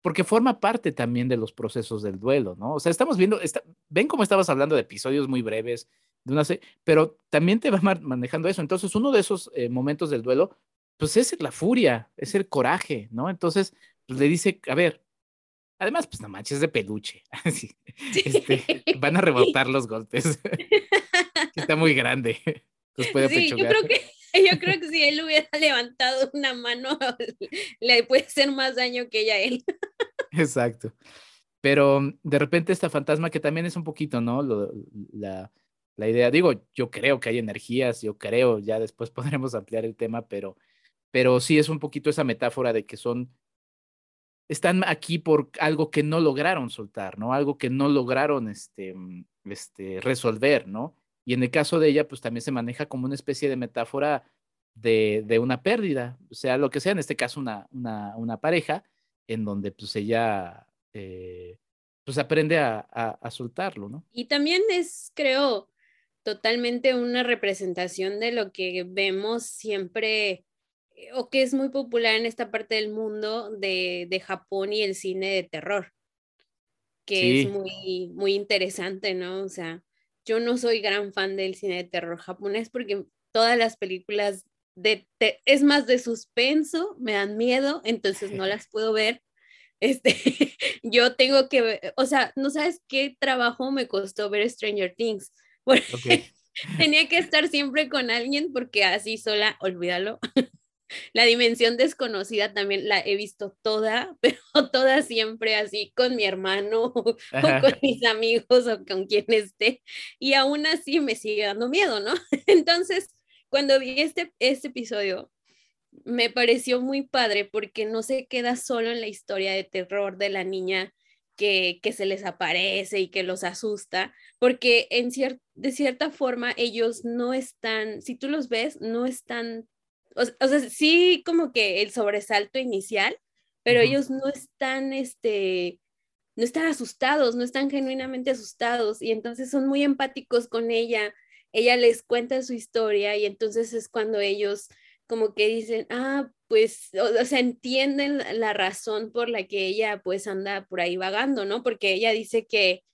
porque forma parte también de los procesos del duelo, ¿no? O sea, estamos viendo, ven cómo estabas hablando de episodios muy breves, de una pero también te va manejando eso. Entonces, uno de esos eh, momentos del duelo, pues es la furia, es el coraje, ¿no? Entonces, pues le dice, a ver, además, pues no manches, de peluche. Este, van a rebotar los golpes. Está muy grande. puede sí, yo creo que yo creo que si él hubiera levantado una mano, le puede hacer más daño que ella a él. Exacto. Pero de repente esta fantasma que también es un poquito, ¿no? la, la idea, digo, yo creo que hay energías, yo creo, ya después podremos ampliar el tema, pero, pero sí es un poquito esa metáfora de que son, están aquí por algo que no lograron soltar, ¿no? Algo que no lograron este, mm, este, resolver, ¿no? Y en el caso de ella, pues también se maneja como una especie de metáfora de, de una pérdida, o sea, lo que sea, en este caso una, una, una pareja, en donde pues ella eh, pues aprende a, a, soltarlo, ¿no? Y también es, creo, totalmente una representación de lo que vemos siempre o que es muy popular en esta parte del mundo de, de Japón y el cine de terror, que es muy, muy interesante, ¿no? O sea, yo no soy gran fan del cine de terror japonés porque todas las películas de, es más de suspenso, me dan miedo, entonces no las puedo ver. Este, yo tengo que, o sea, no sabes qué trabajo me costó ver Stranger Things. tenía que estar siempre con alguien porque así sola, olvídalo. La dimensión desconocida también la he visto toda, pero toda siempre así con mi hermano o con mis amigos o con quien esté. Y aún así me sigue dando miedo, ¿no? Entonces, cuando vi este, este episodio, me pareció muy padre porque no se queda solo en la historia de terror de la niña que, que se les aparece y que los asusta, porque en de cierta forma ellos no están, si tú los ves, no están, o, sea, sí como que el sobresalto inicial, pero ellos no están, este, no están asustados, no están genuinamente asustados y entonces son muy empáticos con ella. Ella les cuenta su historia y entonces es cuando ellos como que dicen, ah, pues, o, sea, entienden la razón por la que ella pues anda por ahí vagando, ¿no? Porque ella dice que,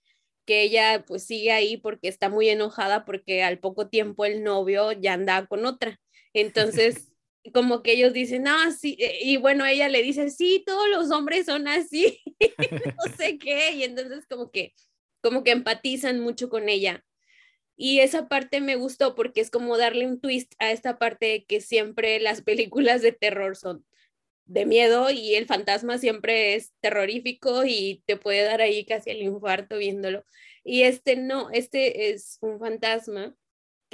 que ella pues sigue ahí porque está muy enojada porque al poco tiempo el novio ya anda con otra. Entonces, como que ellos dicen, ah, sí, eh, y bueno, ella le dice, sí, todos los hombres son así, no sé qué, y entonces como que, como que empatizan mucho con ella. Y esa parte me gustó porque es como darle un twist a esta parte de que siempre las películas de terror son de miedo y el fantasma siempre es terrorífico y te puede dar ahí casi el infarto viéndolo. Y este no, este es un fantasma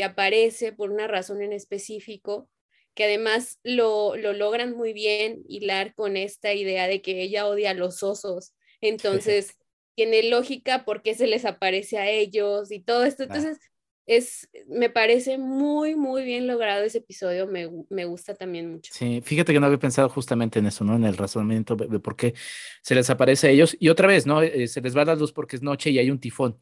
que aparece por una razón en específico, que además lo, lo logran muy bien hilar con esta idea de que ella odia a los osos. Entonces, tiene lógica porque se les aparece a ellos y todo esto. Entonces, es, me parece muy, muy bien logrado ese episodio, me, me, gusta también mucho. Sí, fíjate que no había pensado justamente en eso, ¿no? En el razonamiento de, por qué se les aparece a ellos. Y otra vez, ¿no? Eh, se les va la luz porque es noche y hay un tifón.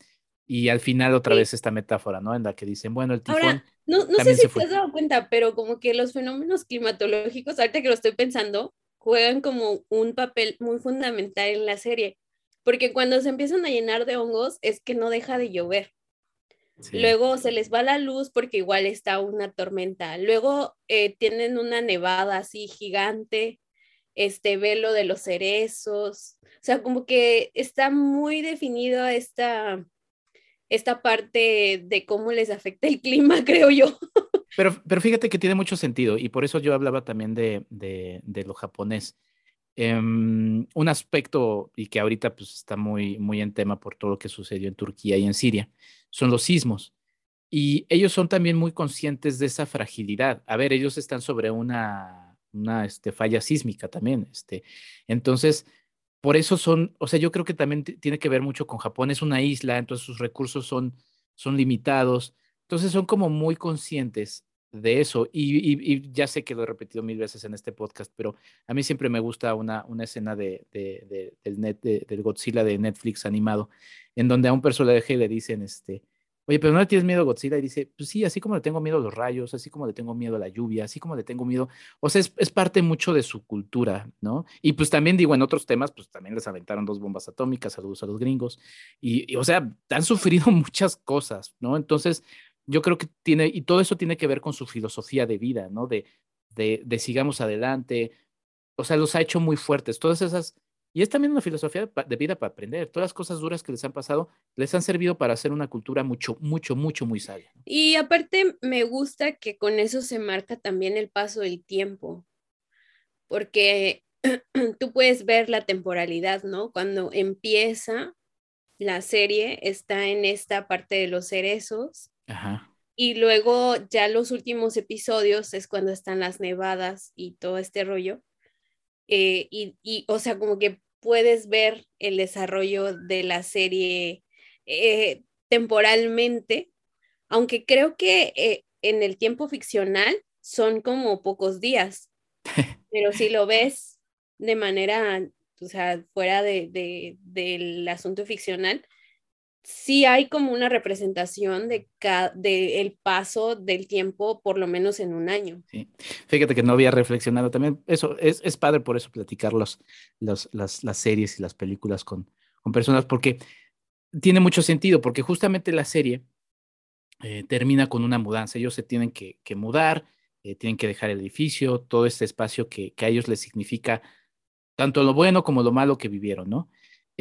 Y al final otra vez esta metáfora, ¿no? En la que dicen, bueno, el tifón... Ahora, no, no sé si te has dado cuenta, pero como que los fenómenos climatológicos, ahorita que lo estoy pensando, juegan como un papel muy fundamental en la serie. Porque cuando se empiezan a llenar de hongos es que no deja de llover. Luego se les va la luz porque igual está una tormenta. Luego eh, tienen una nevada así gigante, este velo de los cerezos. O sea, como que está muy definido esta, esta parte de cómo les afecta el clima, creo yo. Pero, pero fíjate que tiene mucho sentido y por eso yo hablaba también de, de, lo japonés. Em, un aspecto y que ahorita pues está muy, muy en tema por todo lo que sucedió en Turquía y en Siria son los sismos. Y ellos son también muy conscientes de esa fragilidad. A ver, ellos están sobre una, una este, falla sísmica también. Este. Entonces, por eso son, o sea, yo creo que también tiene que ver mucho con Japón. Es una isla, entonces sus recursos son, son limitados. Entonces son como muy conscientes de eso. Y, ya sé que lo he repetido mil veces en este podcast, pero a mí siempre me gusta una, una escena de, de, del, net, del Godzilla de Netflix animado, en donde a un personaje le dicen, este, oye, pero no le tienes miedo a Godzilla, y dice, pues sí, así como le tengo miedo a los rayos, así como le tengo miedo a la lluvia, así como le tengo miedo, o sea, es, parte mucho de su cultura, ¿no? Y pues también digo, en otros temas, pues también les aventaron dos bombas atómicas, saludos a los gringos, y, y o sea, han sufrido muchas cosas, ¿no? Entonces, yo creo que tiene, y todo eso tiene que ver con su filosofía de vida, ¿no? De, de, de sigamos adelante, o sea, los ha hecho muy fuertes, todas esas y es también una filosofía de vida para aprender. Todas las cosas duras que les han pasado les han servido para hacer una cultura mucho, mucho, mucho, muy sabia. Y aparte me gusta que con eso se marca también el paso del tiempo, porque tú puedes ver la temporalidad, ¿no? Cuando empieza la serie está en esta parte de los cerezos. Ajá. Y luego ya los últimos episodios es cuando están las nevadas y todo este rollo. Eh, y, o sea, como que puedes ver el desarrollo de la serie eh, temporalmente, aunque creo que eh, en el tiempo ficcional son como pocos días, pero si lo ves de manera, o sea, fuera de, del asunto ficcional, sí hay como una representación de, de, el paso del tiempo, por lo menos en un año. Sí. Fíjate que no había reflexionado también. Eso es, es padre por eso platicar los, las, las, series y las películas con, con, personas, porque tiene mucho sentido, porque justamente la serie eh, termina con una mudanza. Ellos se tienen que, que mudar, eh, tienen que dejar el edificio, todo este espacio que, que a ellos les significa tanto lo bueno como lo malo que vivieron, ¿no?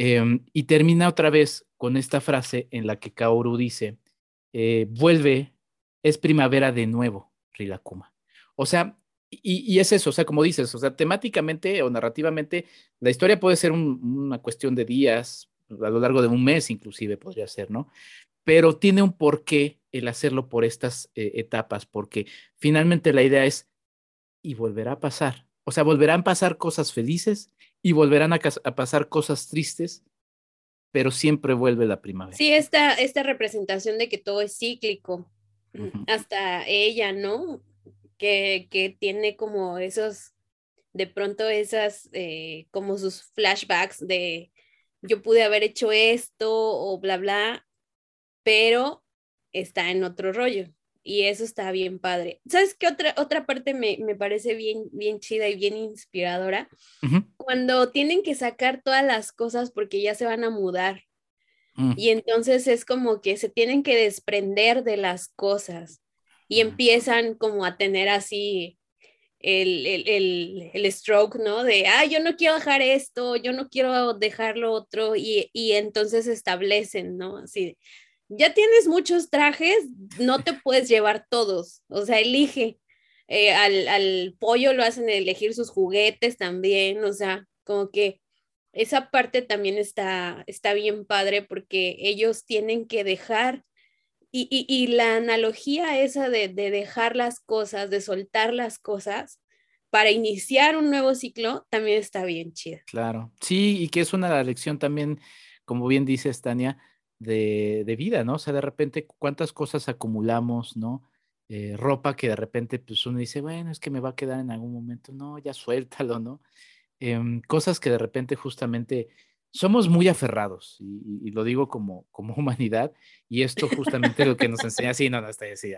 Em, y termina otra vez con esta frase en la que Kaoru dice, eh, vuelve, es primavera de nuevo, Rilakuma. O sea, y, es eso, o sea, como dices, o sea, temáticamente o narrativamente, la historia puede ser una cuestión de días, a lo largo de un mes inclusive podría ser, ¿no? Pero tiene un porqué el hacerlo por estas eh, etapas, porque finalmente la idea es, y volverá a pasar, o sea, volverán a pasar cosas felices y volverán a, pasar cosas tristes, pero siempre vuelve la primavera. Sí, esta, esta representación de que todo es cíclico, hasta ella, ¿no? Que, que, tiene como esos, de pronto esas, eh, como sus flashbacks de yo pude haber hecho esto o bla, bla, pero está en otro rollo. Y eso está bien padre. ¿Sabes qué otra, otra parte me, parece bien, bien chida y bien inspiradora? Cuando tienen que sacar todas las cosas porque ya se van a mudar. Mm. Y entonces es como que se tienen que desprender de las cosas y empiezan como a tener así el, el, el, stroke, ¿no? De, ah, yo no quiero dejar esto, yo no quiero dejar lo otro, y, y entonces establecen, ¿no? Así, ya tienes muchos trajes, no te puedes llevar todos, o sea, elige. Eh, al, al, pollo lo hacen elegir sus juguetes también, o sea, como que esa parte también está, está bien padre porque ellos tienen que dejar, y, y, y la analogía esa de, de dejar las cosas, de soltar las cosas, para iniciar un nuevo ciclo también está bien chida. Claro, sí, y que es una lección también, como bien dice Tania, de, de, vida, ¿no? O sea, de repente, cuántas cosas acumulamos, ¿no? Eh, ropa que de repente, pues uno dice, bueno, es que me va a quedar en algún momento, no, ya suéltalo, ¿no? Em, cosas que de repente justamente somos muy aferrados, y, lo digo como, como humanidad, y esto justamente lo que nos enseña, sí, no, no estoy así,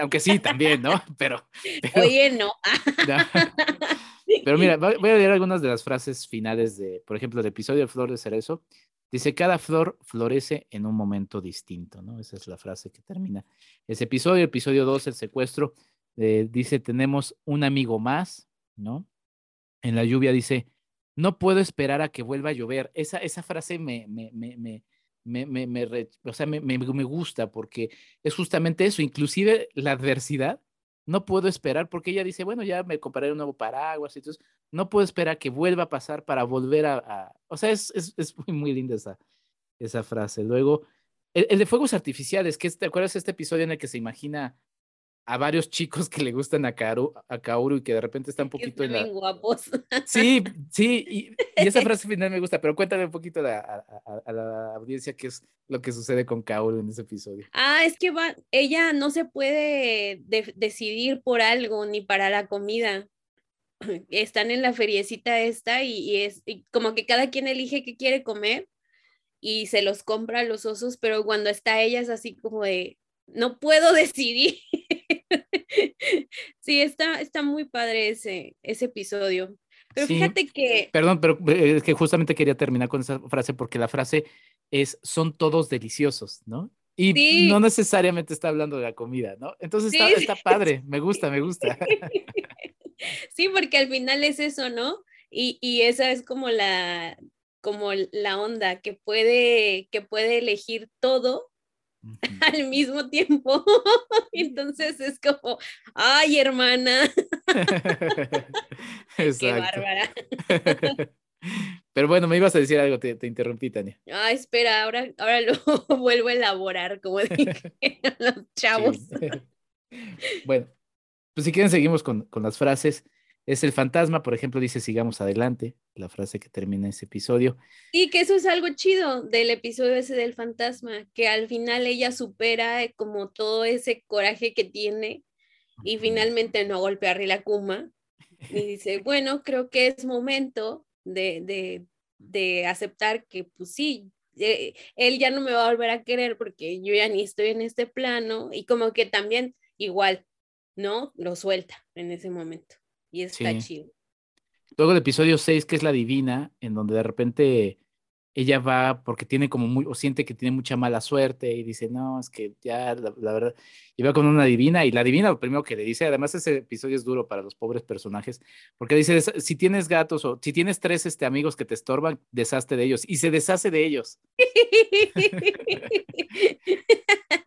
aunque sí, también, ¿no? Pero, Oye, no. Pero mira, voy a leer algunas de las frases finales de, por ejemplo, el episodio de Flor de Cerezo, Dice, cada flor florece en un momento distinto, ¿no? Esa es la frase que termina ese episodio. Episodio 2, el secuestro, eh, dice, tenemos un amigo más, ¿no? En la lluvia dice, no puedo esperar a que vuelva a llover. Esa, esa frase me, me, me, me, me, me, o sea, me, me, gusta porque es justamente eso, inclusive la adversidad no puedo esperar porque ella dice, bueno, ya me compraré un nuevo paraguas, entonces no puedo esperar que vuelva a pasar para volver a, o sea, es, es, es, muy, muy linda esa, esa frase. Luego, el, de fuegos artificiales, que ¿te acuerdas este episodio en el que se imagina a varios chicos que le gustan a, Kaoru, a Kaoru y que de repente está un poquito en la... guapos. Sí, sí, y, esa frase final me gusta, pero cuéntame un poquito a, la audiencia qué es lo que sucede con Kaoru en ese episodio. Ah, es que va, ella no se puede decidir por algo ni para la comida. Están en la feriecita esta y, es como que cada quien elige qué quiere comer y se los compra a los osos, pero cuando está ella es así como de, no puedo decidir. sí, está, está muy padre ese, ese episodio. Pero fíjate que... Perdón, pero eh, es que justamente quería terminar con esa frase porque la frase es, son todos deliciosos, ¿no? Y no necesariamente está hablando de la comida, ¿no? Entonces está, está, padre, me gusta, me gusta. Sí, porque al final es eso, ¿no? Y, y esa es como la, como la onda, que puede, que puede elegir todo al mismo tiempo. Entonces es como, ay, hermana. Qué bárbara. Pero bueno, me ibas a decir algo, te, interrumpí, Tania. Ah, espera, ahora, ahora lo vuelvo a elaborar, como dije los chavos. Bueno, pues si quieren seguimos con, con las frases. Es el fantasma, por ejemplo, dice sigamos adelante, la frase que termina ese episodio. Y que eso es algo chido del episodio ese del fantasma, que al final ella supera eh, como todo ese coraje que tiene y finalmente no golpea a Rilakuma y dice, bueno, creo que es momento de, de, de aceptar que pues sí, eh, él ya no me va a volver a querer porque yo ya ni estoy en este plano y como que también igual, ¿no? Lo suelta en ese momento. Y está chido. Luego el episodio 6, que es la divina, en donde de repente ella va porque tiene como muy, o siente que tiene mucha mala suerte y dice, no, es que ya, la, verdad, y va con una divina y la divina lo primero que le dice, además ese episodio es duro para los pobres personajes, porque dice, si tienes gatos o si tienes tres este, amigos que te estorban, deshazte de ellos y se deshace de ellos.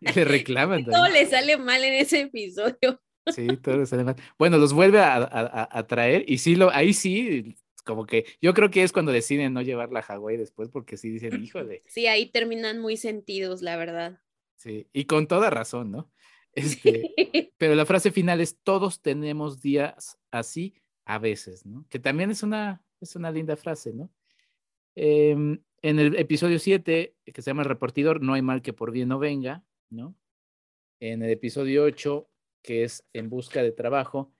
le reclaman. Todo le sale mal en ese episodio. Sí, todo sale mal. Bueno, los vuelve a, traer y sí, lo, ahí sí, como que yo creo que es cuando deciden no llevarla a Hawái después porque sí dicen, híjole. Sí, ahí terminan muy sentidos, la verdad. Sí, y con toda razón, ¿no? Este, pero la frase final es, todos tenemos días así a veces, ¿no? Que también es una, es una linda frase, ¿no? Em, en el episodio 7, que se llama El repartidor, no hay mal que por bien no venga, ¿no? En el episodio 8, que es En busca de trabajo,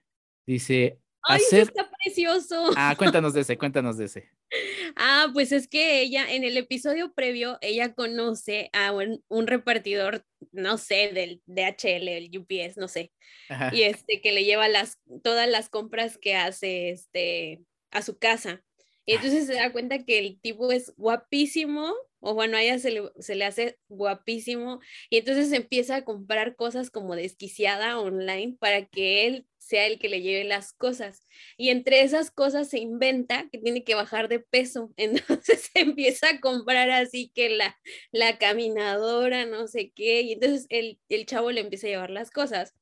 dice... ¡Ay, hacer... está precioso! Ah, cuéntanos de ese, cuéntanos de ese. Ah, pues es que ella, en el episodio previo, ella conoce a un, repartidor, no sé, del DHL, el UPS, no sé, y este, que le lleva las, todas las compras que hace, este, a su casa. Y entonces se da cuenta que el tipo es guapísimo, o bueno, a ella se le, se le, hace guapísimo, y entonces empieza a comprar cosas como desquiciada online para que él sea el que le lleve las cosas. Y entre esas cosas se inventa que tiene que bajar de peso. Entonces empieza a comprar así que la, la caminadora, no sé qué, y entonces el, el chavo le empieza a llevar las cosas.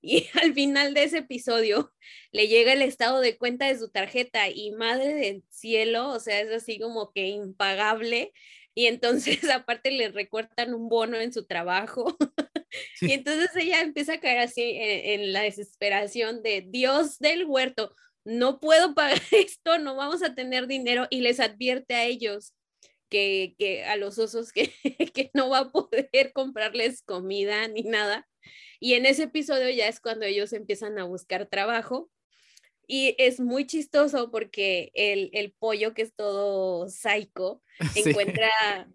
Y al final de ese episodio le llega el estado de cuenta de su tarjeta y madre del cielo, o sea, es así como que impagable. Y entonces aparte le recortan un bono en su trabajo. Y entonces ella empieza a caer así en, la desesperación de Dios del huerto, no puedo pagar esto, no vamos a tener dinero y les advierte a ellos que, que a los osos que, que no va a poder comprarles comida ni nada y en ese episodio ya es cuando ellos empiezan a buscar trabajo. Y es muy chistoso porque el, el pollo, que es todo psycho, encuentra,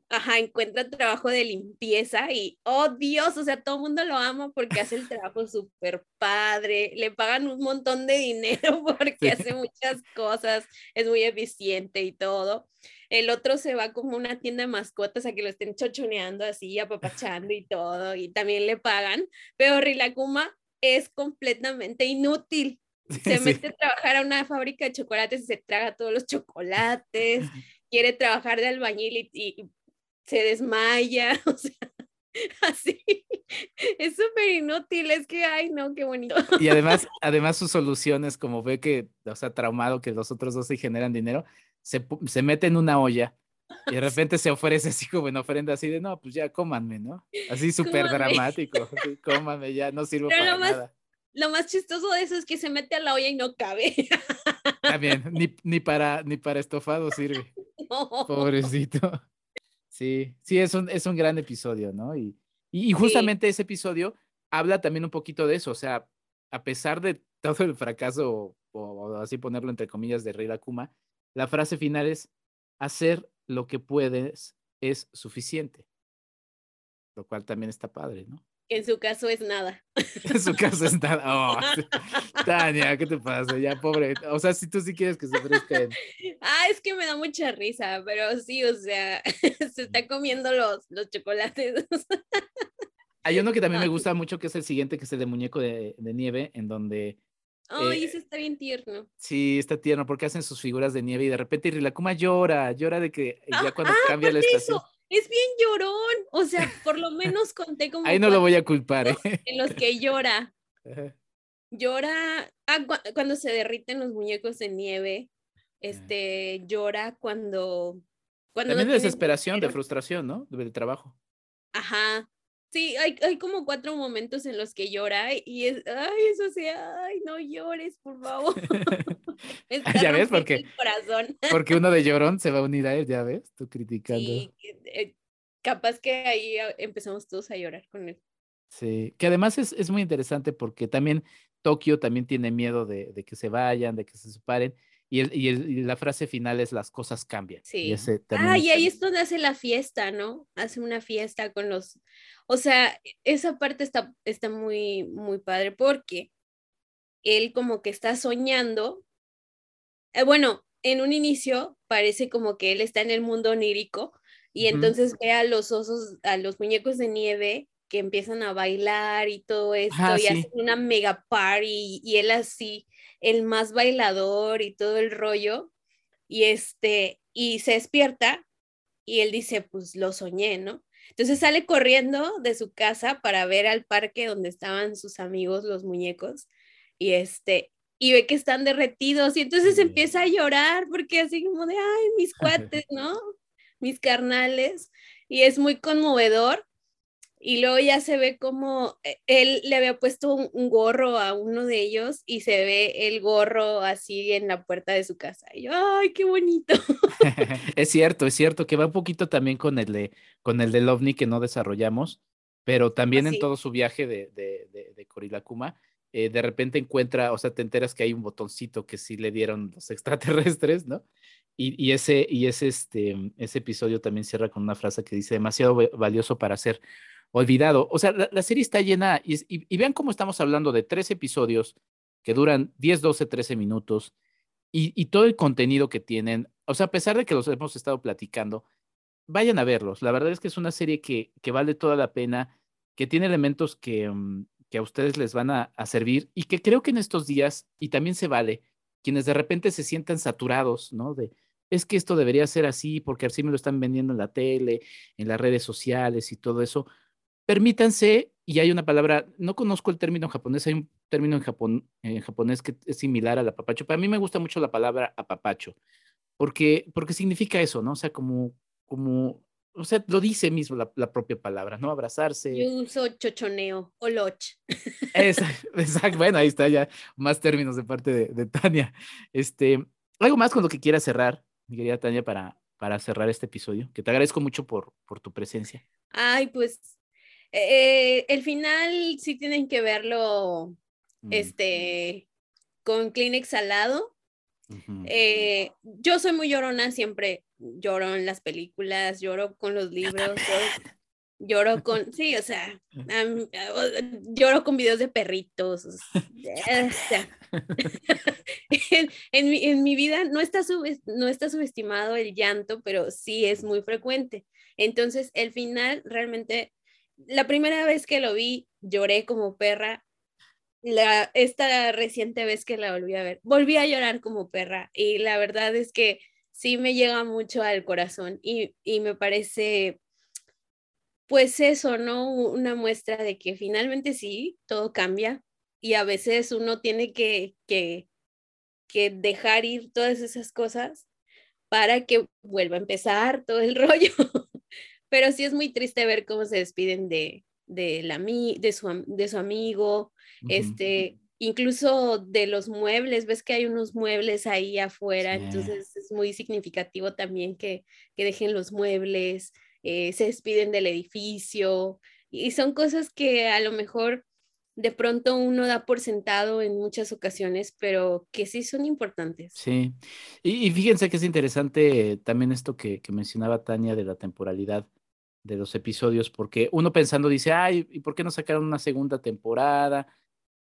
ajá, encuentra trabajo de limpieza y, oh Dios, o sea, todo el mundo lo ama porque hace el trabajo súper padre, le pagan un montón de dinero porque hace muchas cosas, es muy eficiente y todo. El otro se va como a una tienda de mascotas a que lo estén chochoneando así, apapachando y todo, y también le pagan, pero Rilakuma es completamente inútil. Se mete a trabajar a una fábrica de chocolates y se traga todos los chocolates, quiere trabajar de albañil y, se desmaya, o sea, así. Es súper inútil, es que, ay, no, qué bonito. Y además, además sus soluciones, como ve que, o sea, traumado que los otros dos se generan dinero, se, se mete en una olla y de repente se ofrece así como en ofrenda, así de, no, pues ya cómanme, ¿no? Así súper dramático, cómanme, ya no sirvo para nada. Lo más chistoso de eso es que se mete a la olla y no cabe. También, ni, ni, para, ni para estofado sirve. Pobrecito. Sí, sí, es un, es un gran episodio, ¿no? Y, y, justamente ese episodio habla también un poquito de eso, o sea, a pesar de todo el fracaso, o, así ponerlo entre comillas, de Rey Kuma, la frase final es, hacer lo que puedes es suficiente, lo cual también está padre, ¿no? En su caso es nada. En su caso es nada. Oh, Tania, ¿qué te pasa? Ya, pobre. O sea, si tú sí quieres que se ofrezca. Ah, es que me da mucha risa, pero sí, o sea, se está comiendo los, los chocolates. Hay uno que también me gusta mucho, que es el siguiente, que es el de muñeco de, de nieve, en donde Ay, ese está bien tierno. Sí, está tierno porque hacen sus figuras de nieve y de repente Rilakuma llora, llora de que ya cuando ah, cambia la estación. Es bien llorón. O sea, por lo menos conté como. Ahí no lo voy a culpar, ¿eh? En los que llora. Llora ah, cuando se derriten los muñecos de nieve. Este, llora cuando. cuando También de desesperación, de frustración, ¿no? De trabajo. Ajá. Sí, hay, hay, como cuatro momentos en los que llora y es, ay, eso sí, ay, no llores, por favor. ya ves, porque, porque uno de llorón se va a unir a él, ya ves, tú criticando. Sí, eh, capaz que ahí empezamos todos a llorar con él. Sí, que además es, es muy interesante porque también Tokio también tiene miedo de, de que se vayan, de que se separen. Y, el, y, el, y, la frase final es las cosas cambian. Sí. ah, y ahí es donde hace la fiesta, ¿no? Hace una fiesta con los, o sea, esa parte está, está muy, muy padre porque él como que está soñando, eh, bueno, en un inicio parece como que él está en el mundo onírico y entonces ve a los osos, a los muñecos de nieve que empiezan a bailar y todo esto y hacen una mega party y él así el más bailador y todo el rollo. Y este, y se despierta y él dice, pues lo soñé, ¿no? Entonces sale corriendo de su casa para ver al parque donde estaban sus amigos, los muñecos, y este, y ve que están derretidos, y entonces empieza a llorar porque así como de, ay, mis cuates, ¿no? Mis carnales, y es muy conmovedor. Y luego ya se ve como eh, él le había puesto un, gorro a uno de ellos y se ve el gorro así en la puerta de su casa. Y yo, ¡ay, qué bonito! es cierto, es cierto que va un poquito también con el de, con el del ovni que no desarrollamos, pero también en todo su viaje de, de, de, de Korilakuma, eh, de repente encuentra, o sea, te enteras que hay un botoncito que sí le dieron los extraterrestres, ¿no? Y, y, ese, y ese, este, ese episodio también cierra con una frase que dice, demasiado valioso para ser olvidado. O sea, la, serie está llena, y, vean cómo estamos hablando de tres episodios que duran 10, 12, 13 minutos, y, todo el contenido que tienen, o sea, a pesar de que los hemos estado platicando, vayan a verlos. La verdad es que es una serie que, que vale toda la pena, que tiene elementos que, mm, que a ustedes les van a, a servir y que creo que en estos días, y también se vale, quienes de repente se sientan saturados, ¿no? De, es que esto debería ser así porque así me lo están vendiendo en la tele, en las redes sociales y todo eso. Permítanse, y hay una palabra, no conozco el término japonés, hay un término en, en japonés que es similar al apapacho, pero a mí me gusta mucho la palabra apapacho, porque, porque significa eso, ¿no? O sea, como, como, o sea, lo dice mismo la, propia palabra, ¿no? Abrazarse. Yo uso chochoneo o loch. Exacto, bueno, ahí está ya más términos de parte de, de Tania. Este, algo más con lo que quiera cerrar, mi querida Tania, para, para cerrar este episodio, que te agradezco mucho por, por tu presencia. Ay, pues eh, el final sí tienen que verlo mm. este, con Kleenex al lado. Eh, yo soy muy llorona, siempre lloro en las películas, lloro con los libros, lloro, con, sí, o sea, lloro con videos de perritos. en, mi, en, mi, vida no está, no está subestimado el llanto, pero sí es muy frecuente. Entonces, el final realmente la primera vez que lo vi, lloré como perra. La, esta reciente vez que la volví a ver, volví a llorar como perra. Y la verdad es que sí me llega mucho al corazón y, me parece, pues eso, ¿no? Una muestra de que finalmente sí, todo cambia y a veces uno tiene que, que, que dejar ir todas esas cosas para que vuelva a empezar todo el rollo pero sí es muy triste ver cómo se despiden de, de, la, de, su, de su amigo, este, incluso de los muebles, ves que hay unos muebles ahí afuera, entonces es muy significativo también que, que dejen los muebles, eh, se despiden del edificio, y son cosas que a lo mejor de pronto uno da por sentado en muchas ocasiones, pero que sí son importantes. Sí, y, fíjense que es interesante también esto que, que mencionaba Tania de la temporalidad de los episodios, porque uno pensando dice, ay, ¿y por qué no sacaron una segunda temporada?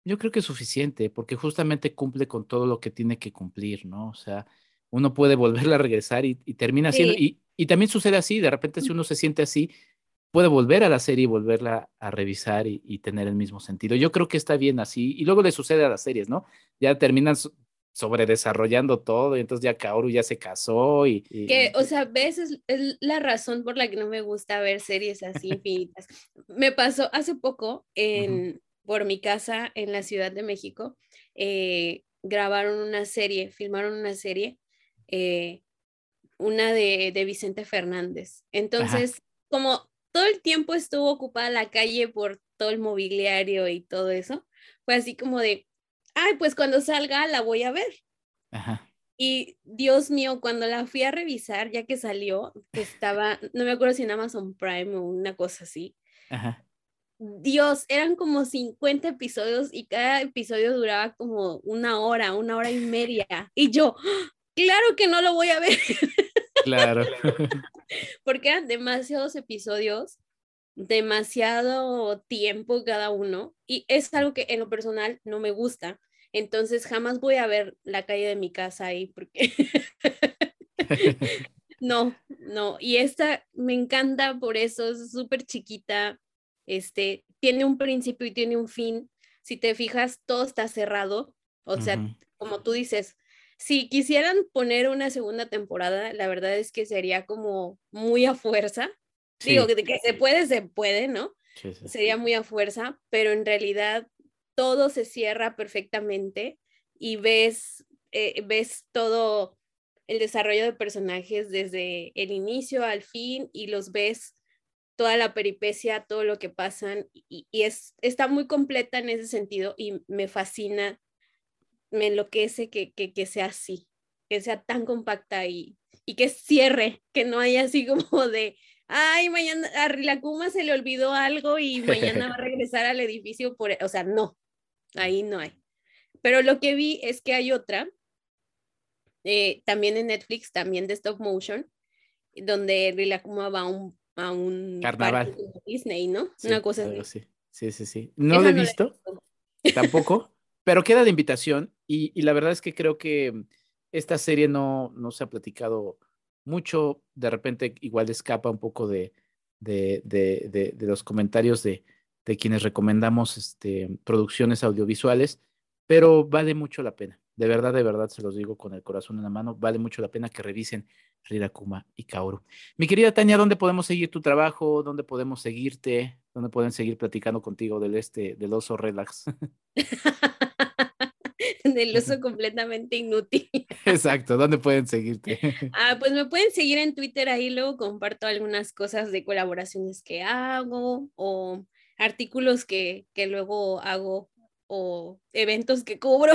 Yo creo que es suficiente, porque justamente cumple con todo lo que tiene que cumplir, ¿no? O sea, uno puede volverla a regresar y, termina siendo, y, y, también sucede así, de repente si uno se siente así, puede volver a la serie y volverla a revisar y, y, tener el mismo sentido. Yo creo que está bien así, y luego le sucede a las series, ¿no? Ya terminan sobredesarrollando todo y entonces ya Kaoru ya se casó y... que, o sea, ves, es, la razón por la que no me gusta ver series así infinitas. me pasó hace poco en, por mi casa en la Ciudad de México, eh, grabaron una serie, filmaron una serie, eh, una de, de, Vicente Fernández. Entonces, como todo el tiempo estuvo ocupada la calle por todo el mobiliario y todo eso, fue así como de, ay, pues cuando salga la voy a ver. Ajá. Y Dios mío, cuando la fui a revisar, ya que salió, que estaba, no me acuerdo si en Amazon Prime o una cosa así. Ajá. Dios, eran como 50 episodios y cada episodio duraba como una hora, una hora y media. Y yo, claro que no lo voy a ver. Claro. Porque eran demasiados episodios demasiado tiempo cada uno y es algo que en lo personal no me gusta. Entonces jamás voy a ver la calle de mi casa ahí porque no, no. Y esta me encanta por eso, es súper chiquita, este, tiene un principio y tiene un fin. Si te fijas, todo está cerrado. O sea, como tú dices, si quisieran poner una segunda temporada, la verdad es que sería como muy a fuerza Digo, que, que se puede, se puede, ¿no? Sería muy a fuerza, pero en realidad todo se cierra perfectamente y ves, eh, ves todo el desarrollo de personajes desde el inicio al fin y los ves toda la peripecia, todo lo que pasan, y, es, está muy completa en ese sentido y me fascina, me enloquece que, que, que sea así, que sea tan compacta y, y que cierre, que no haya así como de, ay, mañana a Rilakuma se le olvidó algo y mañana va a regresar al edificio por, o sea, no, ahí no hay. Pero lo que vi es que hay otra, eh, también en Netflix, también de stop motion, donde Rilakuma va a un, a un carnaval Disney, ¿no? Una cosa así. Sí, sí, sí. No lo he visto, tampoco, pero queda de invitación y, y, la verdad es que creo que esta serie no, no se ha platicado mucho, de repente igual escapa un poco de, de, de, de los comentarios de, quienes recomendamos este, producciones audiovisuales, pero vale mucho la pena. De verdad, de verdad, se los digo con el corazón en la mano, vale mucho la pena que revisen Rirakuma y Kaoru. Mi querida Tania, ¿dónde podemos seguir tu trabajo? ¿Dónde podemos seguirte? ¿Dónde pueden seguir platicando contigo del este, del oso relax? del uso completamente inútil. Exacto, ¿dónde pueden seguirte? Ah, pues me pueden seguir en Twitter, ahí luego comparto algunas cosas de colaboraciones que hago o artículos que, que luego hago o eventos que cubro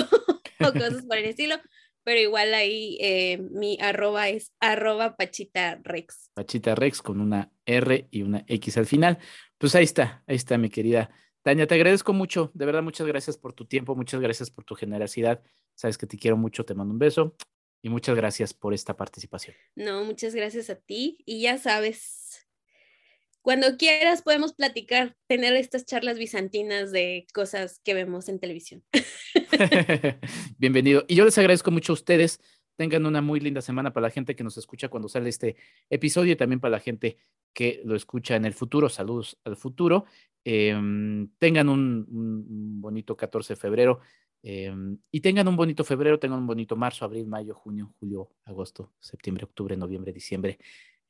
o cosas por el estilo, pero igual ahí eh, mi arroba es arroba Pachita Rex. Pachita Rex con una R y una X al final. Pues ahí está, ahí está mi querida Tania, te agradezco mucho, de verdad, muchas gracias por tu tiempo, muchas gracias por tu generosidad. Sabes que te quiero mucho, te mando un beso y muchas gracias por esta participación. No, muchas gracias a ti y ya sabes, cuando quieras podemos platicar, tener estas charlas bizantinas de cosas que vemos en televisión. Bienvenido. Y yo les agradezco mucho a ustedes. Tengan una muy linda semana para la gente que nos escucha cuando sale este episodio y también para la gente que lo escucha en el futuro. Saludos al futuro. Em, tengan un, bonito 14 de febrero em, y tengan un bonito febrero, tengan un bonito marzo, abril, mayo, junio, julio, agosto, septiembre, octubre, noviembre, diciembre,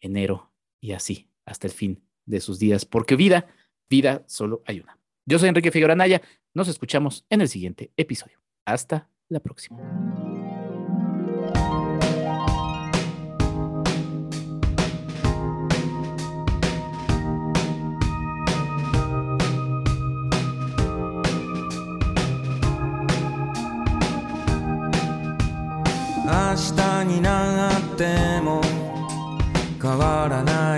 enero y así hasta el fin de sus días, porque vida, vida solo hay una. Yo soy Enrique Figueroa Naya, nos escuchamos en el siguiente episodio. Hasta la próxima. な